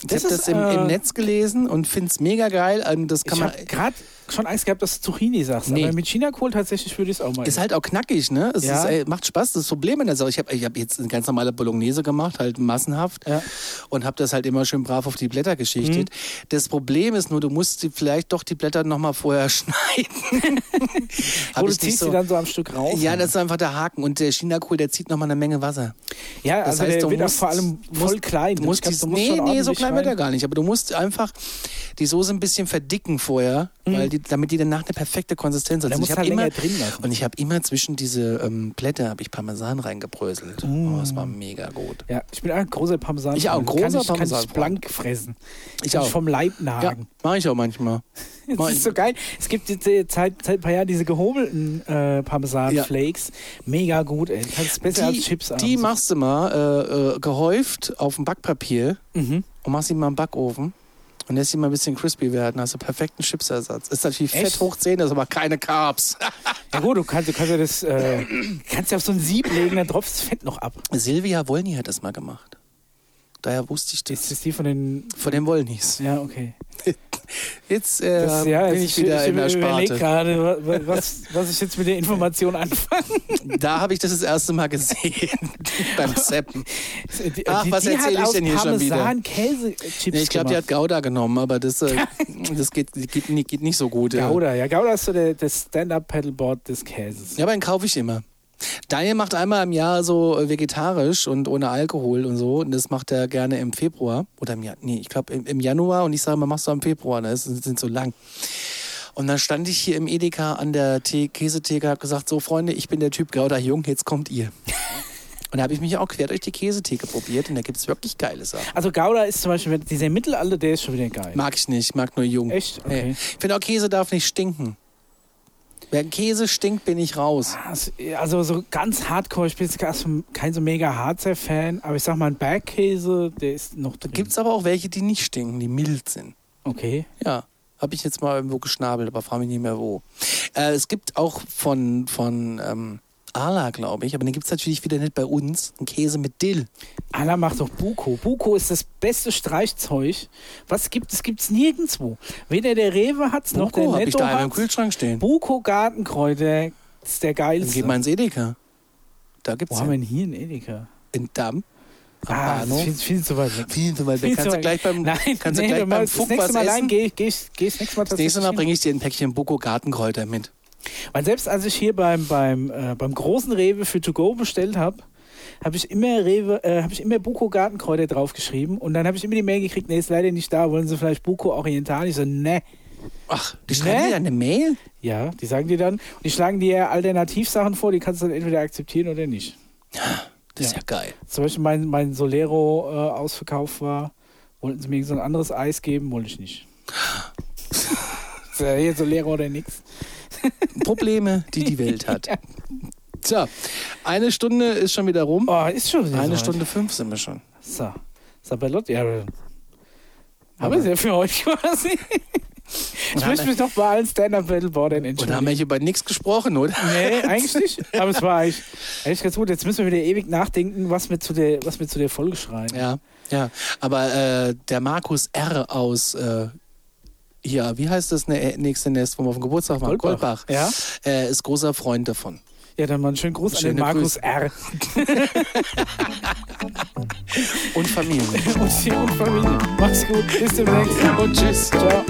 Ich habe das im, äh, im Netz gelesen und finde es mega geil. Und das kann Ich man. gerade schon Angst gehabt, dass du Zucchini sagst. Nee. Aber mit Chinakohl tatsächlich würde ich es auch mal. Ist halt auch knackig, ne? Es Ja. ist, ey, macht Spaß. Das Problem in der Sache, ich habe ich hab jetzt eine ganz normale Bolognese gemacht, halt massenhaft. Ja. Und habe das halt immer schön brav auf die Blätter geschichtet. Mhm. Das Problem ist nur, du musst die, vielleicht doch die Blätter nochmal vorher schneiden. Wo du ziehst so- sie dann so am Stück raus. Ja, das ist einfach der Haken. Und der Chinakohl, der zieht nochmal eine Menge Wasser. ja Das also heißt, der du wird musst, vor allem voll klein. Du musst glaub, du musst nee, nee, so klein wird er gar nicht. Aber du musst einfach die Soße ein bisschen verdicken vorher, weil die, damit die danach eine perfekte Konsistenz hat. Also ich halt immer, drin lassen. und ich habe immer zwischen diese ähm, Blätter habe ich Parmesan reingebröselt. Oh, das war mega gut. Ja, ich bin auch ein großer Parmesan. Ich auch, ein kann großer ich, Kann ich blank fressen. Ich Kann auch. Ich vom Leib Ja, nagen. mache ich auch manchmal. Das ist so geil. Es gibt jetzt äh, seit, seit ein paar Jahren diese gehobelten äh, Parmesan-Flakes. Mega gut, ey. Das ist besser Die, als Chips. die abends. machst du mal äh, äh, gehäuft auf dem Backpapier Mhm. und machst sie mal im Backofen. Und lässt sie mal ein bisschen crispy werden. Hast du perfekten Chipsersatz. Ist natürlich Echt? fett hoch 10, das ist aber keine Carbs. Ja gut, du kannst, du kannst ja das, äh, kannst ja auf so ein Sieb legen, dann tropft das Fett noch ab. Silvia Wolny hat das mal gemacht. Daher wusste ich Ist das. das die von den. Von den Wollnys. Ja, okay. Jetzt äh, Das, ja, bin jetzt- ich wieder in der Sparte. gerade, wa- wa- was, was ich jetzt mit der Information anfange. Da habe ich das das erste Mal gesehen. Beim Seppen. Ach, die, was die erzähl hat ich denn hier schon wieder? Parmesan Käse-Chips Nee, ich glaube, die hat Gouda genommen, aber das, äh, das geht, geht, nicht- geht nicht so gut. ja. Gouda, ja. Gouda ist so der, das Stand-Up-Paddleboard des Käses. Ja, aber den kaufe ich immer. Daniel macht einmal im Jahr so äh, vegetarisch und ohne Alkohol und so. Und das macht er gerne im Februar. Oder im Januar. Nee, ich glaube im, im Januar. Und ich sage immer, machst du im Februar. Das sind, sind so lang. Und dann stand ich hier im Edeka an der Tee Käsetheke, habe gesagt, so Freunde, ich bin der Typ Gouda Jung, jetzt kommt ihr. Und da habe ich mich auch quer durch die Käsetheke probiert und da gibt es wirklich geile Sachen. Also Gouda ist zum Beispiel, dieser Mittelalter, der ist schon wieder geil. Mag ich nicht, ich mag nur Jung. Echt? Okay. Ich finde auch Käse darf nicht stinken. Wenn Käse stinkt, bin ich raus. Also- Also so ganz hardcore, ich bin jetzt kein so mega Hardcore-Fan, aber ich sag mal, ein Bergkäse, der ist noch drin. Gibt es aber auch welche, die nicht stinken, die mild sind. Okay. Ja, habe ich jetzt mal irgendwo geschnabelt, aber frage mich nicht mehr wo. Äh, es gibt auch von, von ähm, Ala, glaube ich, aber den gibt es natürlich wieder nicht bei uns, einen Käse mit Dill. Anna macht doch Buko. Buko ist das beste Streichzeug. Was gibt es? Gibt es nirgendwo. Weder der Rewe hat's noch der Buko habe ich Netto daheim im hat's. Kühlschrank stehen. Buko Gartenkräuter ist der Dann geilste. geht mal ins Edeka. Da gibt Wo es haben wir denn hier einen Edeka? in Damm. Am Ah, Bahnhof. viel, viel zu weit weg. Viel zu weit weg. Viel Kannst du gleich beim, Nein, kannst nee, du gleich du beim nächste was Mal essen? allein, geh, geh, geh das nächste Mal Das nächste Mal bringe ich dir ein Päckchen Buko Gartenkräuter mit. Weil selbst als ich hier beim, beim, äh, beim großen Rewe für To Go bestellt habe, habe ich immer Rewe, äh, habe ich immer Buko Gartenkräuter draufgeschrieben und dann habe ich immer die Mail gekriegt, nee, ist leider nicht da, wollen Sie vielleicht Buko Oriental? Ich so, ne. Ach, die schreiben Nee. dir eine Mail? Ja, die sagen dir dann und die schlagen dir Alternativsachen vor, die kannst du dann entweder akzeptieren oder nicht. Das ist Ja. ja geil. Zum Beispiel mein, mein Solero äh, ausverkauft war, wollten sie mir so ein anderes Eis geben, wollte ich nicht. ist ja hier Solero oder nix. Probleme, die die Welt hat. So, eine Stunde ist schon wieder rum. Oh, ist schon wieder Eine soweit. Stunde fünf sind wir schon. So. Sabellot, ja. Haben Aber- wir es ja für euch quasi. Ich möchte mich noch bei allen Stand-Up-Battleboardern Und haben entschuldigen. wir hier über nichts gesprochen, oder? Nee, eigentlich nicht. Aber es war eigentlich, eigentlich ganz gut. Jetzt müssen wir wieder ewig nachdenken, was wir zu der, was wir zu der Folge schreien. Ja, ja. Aber äh, der Markus R. aus, äh, hier, wie heißt das ne, nächste Nest, wo wir auf dem Geburtstag waren? Goldbach. Goldbach. Ja? Äh, ist großer Freund davon. Ja, dann mal einen schönen Gruß Schöne an den Markus Grüße. R. und Familie. Und, und Familie. Mach's gut. Bis demnächst. Und tschüss. Ciao.